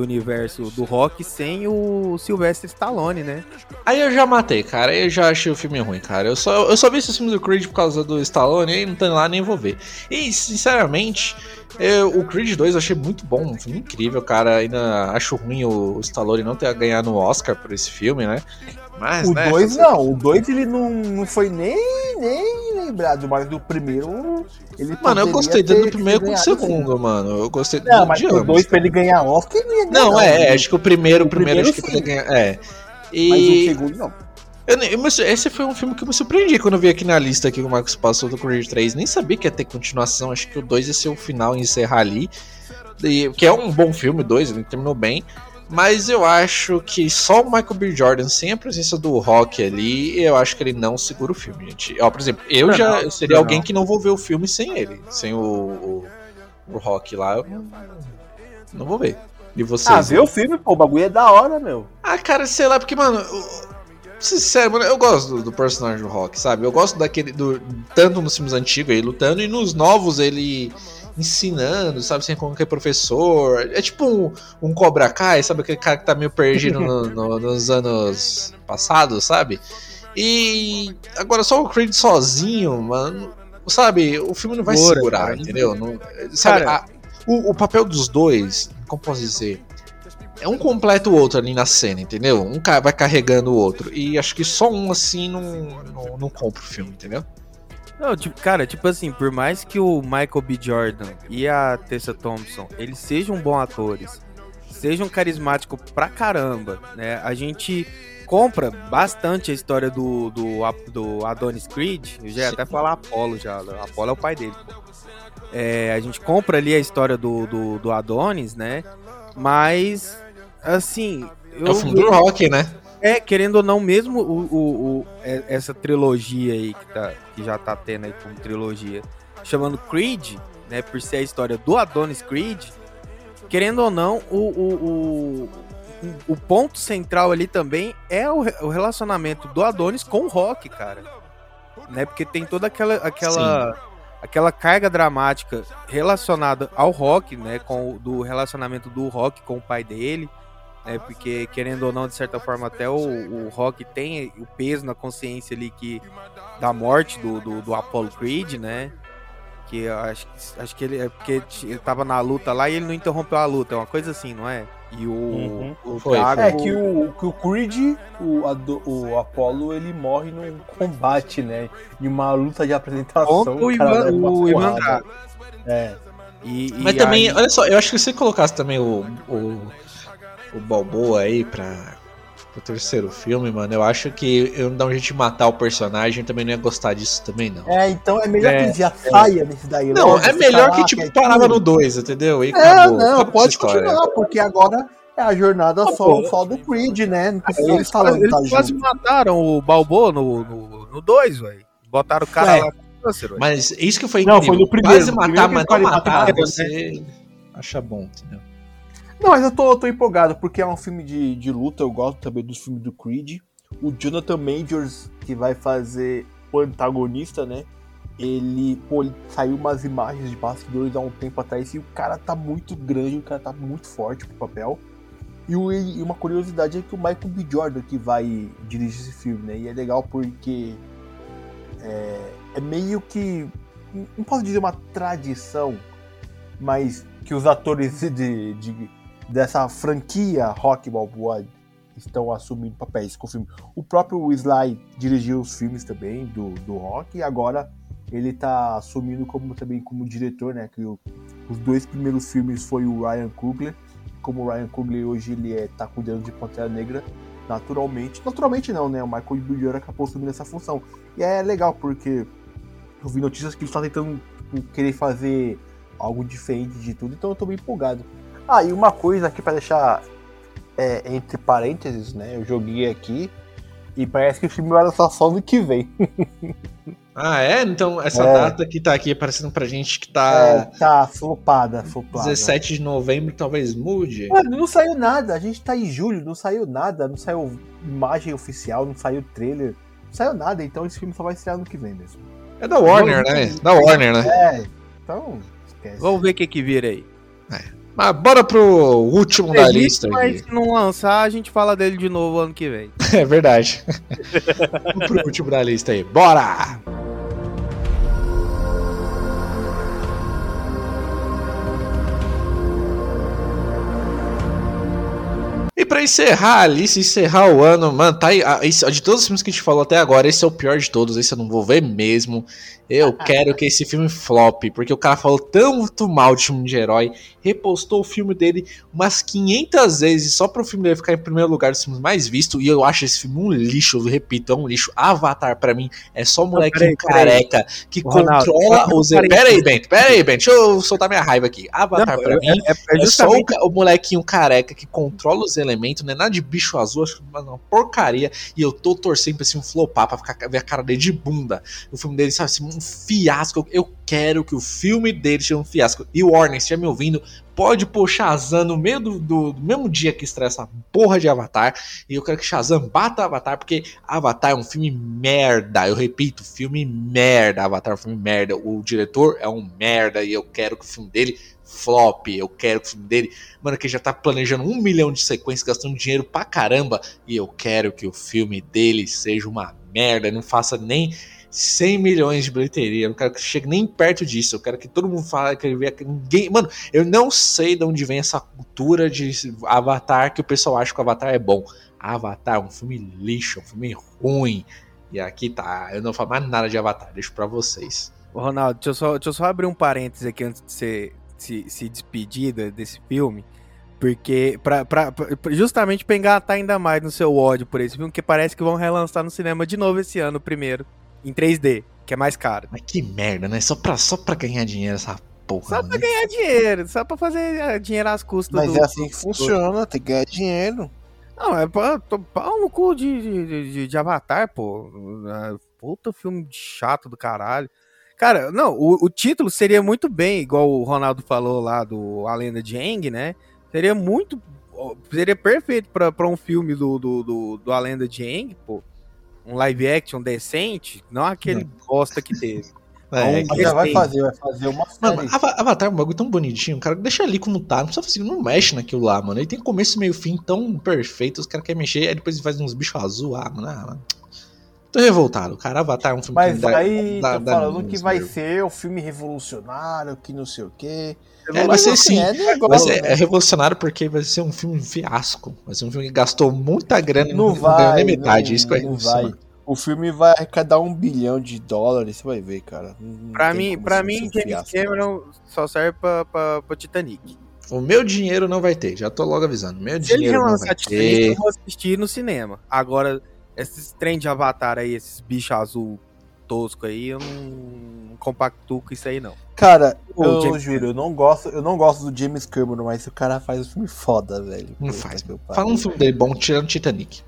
do universo do rock sem o Sylvester Stallone, né? Aí eu já matei, cara. Aí eu já achei o filme ruim, cara. Eu só, eu só vi esses filmes do Creed por causa do Stallone, aí não tô lá nem vou ver. E, sinceramente, eu- o Creed 2 eu achei muito bom, um filme incrível, cara. Ainda acho ruim o Stallone não ter ganhado o Oscar por esse filme, né? Mas, O né, 2 fazer- não, o 2 ele não, não foi nem, nem, equilibrado, mas do primeiro. Ele Mano, eu gostei tanto do primeiro quanto do segundo, mano. Eu gostei sim. Não, do mas o ambos. dois pra ele ganhar Oscar, ele ia ganhar, Não, é, é, né? acho que o primeiro, o O primeiro, primeiro, acho que ele ganha. É. Mas o E. segundo não. Eu eu esse foi um filme que eu me surpreendi quando eu vi aqui na lista aqui que o Marcos passou do Creed 3. Nem sabia que ia ter continuação. Acho que o 2 ia ser o final e encerrar ali. E- que é um bom filme, o 2, ele terminou bem. Mas eu acho que só o Michael B. Jordan, sem a presença do Rock ali, eu acho que ele não segura o filme, gente. Ó, por exemplo, eu Não, já não, seria não, alguém que não vou ver o filme sem ele. Sem o, o, o Rock lá. Eu não, não vou ver. E vocês? Ah, vê o filme, pô, o bagulho é da hora, meu. Ah, cara, sei lá, porque, mano. eu- Sincero, mano, eu gosto do, do personagem do Rock, sabe? Eu gosto daquele. Do, tanto nos filmes antigos ele lutando e nos novos ele ensinando, sabe? Sem qualquer professor. É tipo um, um Cobra Kai, sabe? Aquele cara que tá meio perdido no- no- nos anos passados, sabe? E agora só o Creed sozinho, mano. Sabe? O filme não vai Segura, segurar, cara. entendeu? Não- sabe? Cara- a- o, o papel dos dois, como posso dizer? É um completa o outro ali na cena, entendeu? Um vai carregando o outro. E acho que só um assim não, não, não compra o filme, entendeu? Não, tipo, cara, tipo assim, por mais que o Michael B. Jordan e a Tessa Thompson, eles sejam bons atores, sejam carismáticos pra caramba, né? A gente compra bastante a história do, do, do Adonis Creed. Eu já ia Sim. até falar Apollo já. Apollo é o pai dele. É, a gente compra ali a história do, do, do Adonis, né? Mas, assim. Eu, é o do rock, né? é, querendo ou não, mesmo o, o- o- é- essa trilogia aí que, tá, que já tá tendo aí como trilogia, chamando Creed, né, por ser a história do Adonis Creed, querendo ou não, o, o, o, ponto central ali também é o, o relacionamento do Adonis com o Rock, cara. Né, porque tem toda aquela, aquela, aquela carga dramática relacionada ao Rock, né, com do relacionamento do Rock com o pai dele, né? Porque, querendo ou não, de certa forma, até o, o Rock tem o peso na consciência ali que da morte do, do, do Apollo Creed, né? Que eu acho, que- acho que ele é porque ele tava na luta lá e ele não interrompeu a luta, é uma coisa assim, não é? E o, Uhum. o Foi, Thiago- É que o, que o Creed, o, o Apollo, ele morre num combate, né? De uma luta de apresentação. Contra o cara Ivan. Drago. É. E, Mas e também, aí- olha só, eu acho que se você colocasse também o, o, o Balboa aí pra, pro terceiro filme, mano, eu acho que eu não dar um jeito de matar o personagem, eu também não ia gostar disso também, não. É, então é melhor É, que já saia nesse daí. Não, logo, é melhor que, lá, tipo, é parava tudo. no 2, entendeu? E É, acabou. não, Acabou pode continuar, porque agora é a jornada Ah, só, só do Creed, né? Não precisa Eles, falar quase- tá eles quase junto. mataram o Balboa no 2, no, dois, velho. Botaram o cara Ué. lá com câncer. Mas isso que foi Não, incrível. foi no primeiro, Quase matar, mas não ele matar, matou, você acha bom, entendeu? Não, mas eu tô, tô empolgado, porque é um filme de, de luta, eu gosto também dos filmes do Creed. O Jonathan Majors, que vai fazer o antagonista, né? Ele, pô, ele saiu umas imagens de bastidores há um tempo atrás e o cara tá muito grande, o cara tá muito forte pro papel. E, o- e uma curiosidade é que o Michael B. Jordan que vai dirigir esse filme, né? E é legal porque é, é meio que. Não posso dizer uma tradição, mas que os atores de, de- dessa franquia Rock Balboa estão assumindo papéis com o filme. O próprio Sly dirigiu os filmes também do, do Rock e agora ele tá assumindo como também como diretor, né? Que o- os dois primeiros filmes foi o Ryan Coogler. Como o Ryan Coogler hoje ele é, tá cuidando de Pantera Negra, naturalmente. Naturalmente não, né? O Michael B. Jordan acabou assumindo essa função. E é legal porque eu vi notícias que ele está tentando tipo, querer fazer algo diferente de tudo, então eu tô bem empolgado. Ah, e uma coisa aqui pra deixar é, entre parênteses, né? Eu joguei aqui e parece que o filme vai lançar só no que vem. Ah, é? Então, essa É. data que tá aqui aparecendo pra gente que É, tá tá flopada, flopada. 17 de novembro, talvez mude. Mano, não saiu nada. A gente tá em julho, não saiu nada. Não saiu imagem oficial, não saiu trailer. Não saiu nada, então esse filme só vai estrear no que vem mesmo. É da Warner, né? Da Warner, né? É, então, esquece. Vamos ver o que que vira aí. Mas bora pro último da lista mas se não lançar, a gente fala dele de novo ano que vem. É verdade. Vamos pro último da lista aí. Bora! E pra pra encerrar ali, se encerrar o ano, mano, tá aí. ah, esse- de todos os filmes que a gente falou até agora, esse é o pior de todos. Esse eu não vou ver mesmo. Eu quero que esse filme flop, porque o cara falou tanto mal de filme de herói, repostou o filme dele umas 500 vezes só pro filme dele ficar em primeiro lugar dos filmes mais vistos. E eu acho esse filme um lixo, eu repito, é um lixo. Avatar, pra mim, é só um molequinho peraí, peraí. careca que Ô, Ronaldo, controla os. peraí. Pera aí, Bento, pera aí, Bento, deixa eu soltar minha raiva aqui. Avatar, pra é- mim, é, é é só o, o molequinho careca que controla os elementos, não é nada de bicho azul, acho uma porcaria. E eu tô torcendo pra esse filme flopar, pra ficar, ver a cara dele de bunda. O filme dele, sabe, assim, um fiasco. Eu quero que o filme dele seja um fiasco. E o Warner, se me ouvindo, pode pôr Shazam no meio do, do- do mesmo dia que estreia essa porra de Avatar. E eu quero que Shazam bata Avatar, porque Avatar é um filme merda. Eu repito, filme merda. Avatar é um filme merda. O diretor é um merda e eu quero que o filme dele flop. Eu quero que o filme dele. Mano, que já tá planejando um milhão de sequências, gastando dinheiro pra caramba. E eu quero que o filme dele seja uma merda. Não faça nem 100 milhões de bilheteria. Eu não quero que chegue nem perto disso. Eu quero que todo mundo fale que ele vê que ninguém. Mano, eu não sei de onde vem essa cultura de Avatar que o pessoal acha que o Avatar é bom. Avatar é um filme lixo, um filme ruim. E aqui tá. Eu não falo mais nada de Avatar, deixo pra vocês. Ronaldo, deixa eu, só, deixa eu só abrir um parênteses aqui antes de você se, se despedir desse filme. Porque, pra, pra, pra- justamente pra engatar ainda mais no seu ódio por esse filme, que parece que vão relançar no cinema de novo esse ano, primeiro, em 3D, que é mais caro. Mas que merda, né? Só pra, só pra ganhar dinheiro essa porra. Só pra né? ganhar dinheiro, só pra fazer eh, dinheiro às custas Mas do- é assim que funciona, tem que ganhar dinheiro. Não, é pra, pau no cu de, de, de- de Avatar, pô. Ah, Puta filme chato do caralho. Cara, não, o, o título seria muito bem, igual o Ronaldo falou lá do A Lenda de Aang, né? Seria muito. Seria perfeito pra, pra um filme do, do, do, do A Lenda de Aang, pô. Um live action decente, não aquele bosta que teve. É, Mas já vai fazer, vai fazer uma Mano, Avatar é um bagulho tão bonitinho, cara. Deixa ali como tá. Não precisa fazer, não mexe naquilo lá, mano. Ele tem começo, meio, fim tão perfeito. Os caras querem mexer, aí depois faz uns bichos azul. Ah, mano. ah, mano. Tô revoltado. Cara, Avatar é um filme Mas que aí dá- tô dá falando nos que vai ser o filme revolucionário, que não sei o quê. É, vai Mas ser sim. É Vai negócio, ser né? é revolucionário porque vai ser um filme fiasco. Vai ser um filme que gastou muita grana e Não ganhou vai, nem metade. não, Isso que vai não vai. O filme vai arrecadar um bilhão de dólares, você vai ver, cara. Não- não Pra mim, pra mim um James fiasco. Cameron só serve pra, pra, pra Titanic. O meu dinheiro não vai ter. Já tô logo avisando. Meu Se ele dinheiro não vai relançar Titanic, ter. eu vou assistir no cinema. Agora, esses trem de Avatar aí, esses bichos azul tosco aí, eu não, não compactuo com isso aí, não. Cara, O eu James juro, eu não gosto, eu não gosto do James Cameron, mas o cara faz um filme foda, velho. Não faz. que eu Fala um filme dele bom tirando Titanic.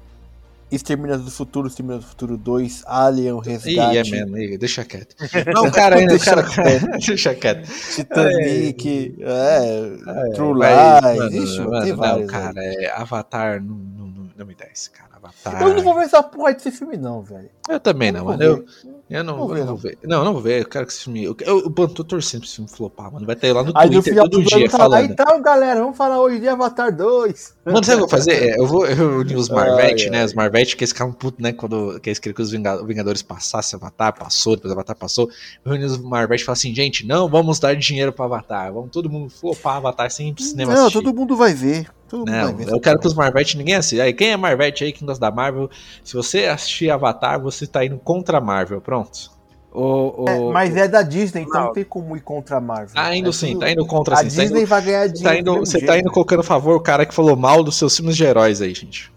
Exterminador do Futuro, Exterminador do Futuro 2, Alien, o Ih, é Resgate, mesmo. Ih, deixa quieto. Não, o cara ainda. o cara... deixa quieto. Titanic, é, True Mas, Lies, mano, ixi, mano, tem não, vários. cara, velho. é, Avatar não, não, não, não me desce, cara. Avatar. Eu não vou ver essa porra desse filme, não, velho. Eu também Eu não, mano. Eu, eu não, Vou eu ver, não não. vou ver. Não, não vou ver. Eu quero que esse filme. Eu, eu, eu tô torcendo pra esse filme flopar, mano. Vai ter lá no Aí Twitter final todo do dia lá, falando. então, galera, vamos falar hoje de Avatar 2. Mano, sabe o que eu vou fazer? É, eu vou reunir os Marvete, Ai, né? ai. Os Marvete, que eles ficavam putos, né? Quando que eles queriam que os Vinga- Vingadores passassem Avatar, passou, depois Avatar passou. Eu reuni os Marvete e falei assim, gente, não vamos dar dinheiro pra Avatar. Vamos todo mundo flopar Avatar sem ir pro cinema Não, assistir. todo mundo vai ver. Todo mundo vai Não, ver. eu quero que os Marvete ninguém assista. Aí, quem é Marvete aí, quem gosta da Marvel, se você assistir Avatar, você tá indo contra a Marvel, pronto. O, o, É, mas é da Disney, então Não. não tem como ir contra a Marvel. Tá indo É sim, tudo- tá indo contra A sim. Você tá Disney indo, vai ganhar dinheiro. tá indo, você tá jeito. indo colocando a favor o cara que falou mal dos seus filmes de heróis aí, gente.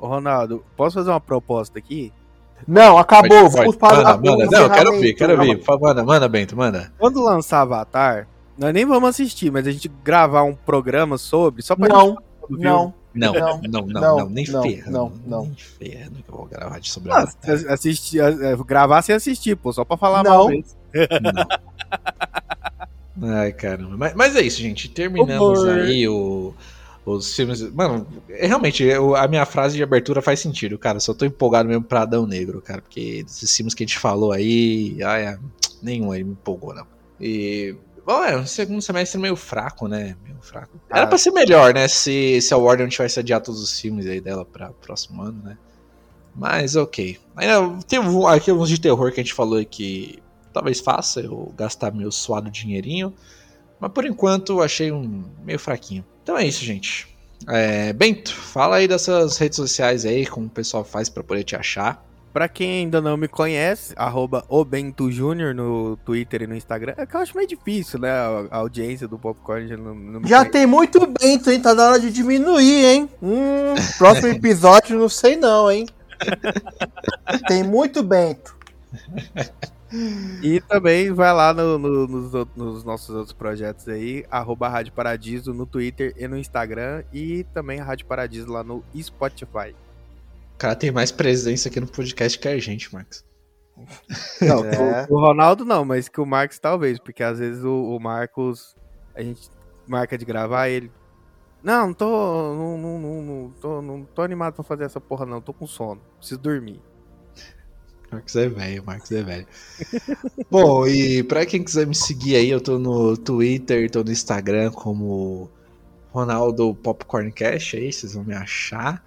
Ô, Ronaldo, posso fazer uma proposta aqui? Não, acabou. Pode, Vamos pode. para Manda, a- manda. Não, quero encerramento. ouvir, quero ouvir. Fa- Manda, manda, Bento, manda. Quando lançar Avatar, nós nem vamos assistir, mas a gente gravar um programa sobre, só pra Não, gente. Não. Não, Não, não, não, não, não, nem não, ferrando. não, não. Nem ferrando que eu vou gravar de sobre Ah, assistir, é, gravar sem assistir, pô, só pra falar Não. mal. Não. Ai, caramba. Mas, mas é isso, gente. Terminamos Humor. aí o, os filmes. Mano, é, realmente, eu- a minha frase de abertura faz sentido, cara. Só tô empolgado mesmo pra Adão Negro, cara. Porque esses filmes que a gente falou aí, ai, ai, nenhum aí me empolgou, não. E. Bom, é, um segundo semestre meio fraco, né? Meio fraco. Era Ah. pra ser melhor, né? Se, se a Warner não tivesse adiado todos os filmes aí dela pra próximo ano, né? Mas ok. Ainda tem aqui uns de terror que a gente falou que talvez faça eu gastar meu suado dinheirinho. Mas por enquanto achei um meio fraquinho. Então é isso, gente. É, Bento, fala aí dessas redes sociais aí, como o pessoal faz pra poder te achar. Pra quem ainda não me conhece, arroba Júnior no Twitter e no Instagram. É que eu acho meio difícil, né? A, audiência do Popcorn já não, não Já conhece. tem muito Bento, hein? Tá na hora de diminuir, hein? Hum, próximo episódio não sei não, hein? Tem muito Bento. E também vai lá no- no- nos, nos nossos outros projetos aí, arroba Rádio Paradiso no Twitter e no Instagram. E também a Rádio Paradiso lá no Spotify. O cara tem mais presença aqui no podcast que a gente, Marcos. Não, É. o, o Ronaldo não, mas que o Marcos talvez, porque às vezes o, o Marcos, a gente marca de gravar ele. Não, não tô. Não, não, não, não tô, não tô animado pra fazer essa porra, não. Tô com sono. Preciso dormir. Marcos é velho, Marcos é velho. Bom, e pra quem quiser me seguir aí, eu tô no Twitter, tô no Instagram como Ronaldo Popcorn Cash, aí vocês vão me achar.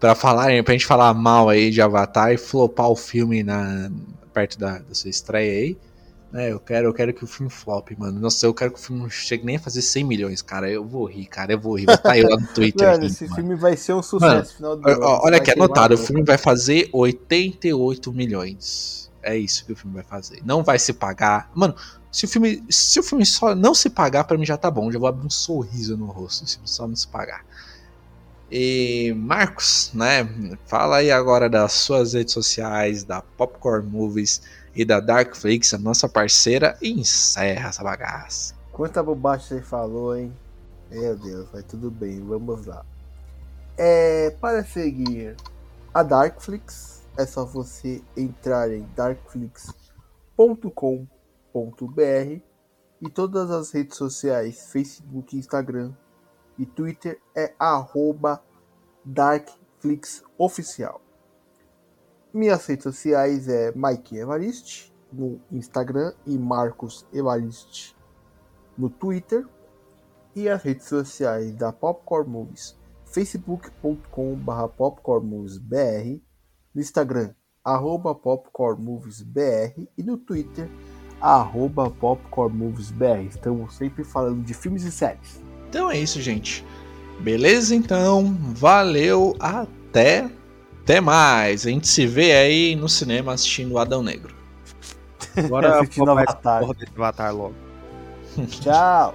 Pra falarem, pra gente falar mal aí de Avatar e flopar o filme na, perto da, da sua estreia aí. né, eu, quero, eu quero que o filme flop, mano. Nossa, eu quero que o filme não chegue nem a fazer 100 milhões, cara. Eu vou rir, cara. Eu vou rir. Vou estar eu lá no Twitter. Mano, rindo, esse mano. filme vai ser um sucesso final do ano. Olha Vai aqui, anotado, o filme vai fazer 88 milhões. É isso que o filme vai fazer. Não vai se pagar. Mano, se o filme, se o filme só não se pagar, pra mim já tá bom. Já vou abrir um sorriso no rosto se só não se pagar. E Marcos, né? Fala aí agora das suas redes sociais, da Popcorn Movies e da Darkflix, a nossa parceira, e encerra essa bagaça. Quanta bobagem você falou, hein? Meu Deus, vai tudo bem, vamos lá. É, para seguir a Darkflix, é só você entrar em darkflix.com.br e todas as redes sociais, Facebook, Instagram e Twitter é arroba darkflixoficial. Minhas redes sociais é Mike Evariste no Instagram e Marcos Evariste no Twitter e as redes sociais da Popcorn Movies, facebook.com.br popcornmoviesbr, no Instagram, arroba popcornmoviesbr e no Twitter, arroba popcornmoviesbr. Estamos sempre falando de filmes e séries. Então é isso, gente. Beleza? Então, valeu, até, até mais. A gente se vê aí no cinema assistindo o Adão Negro. Agora Assistindo Avatar. porra Avatar logo. Tchau!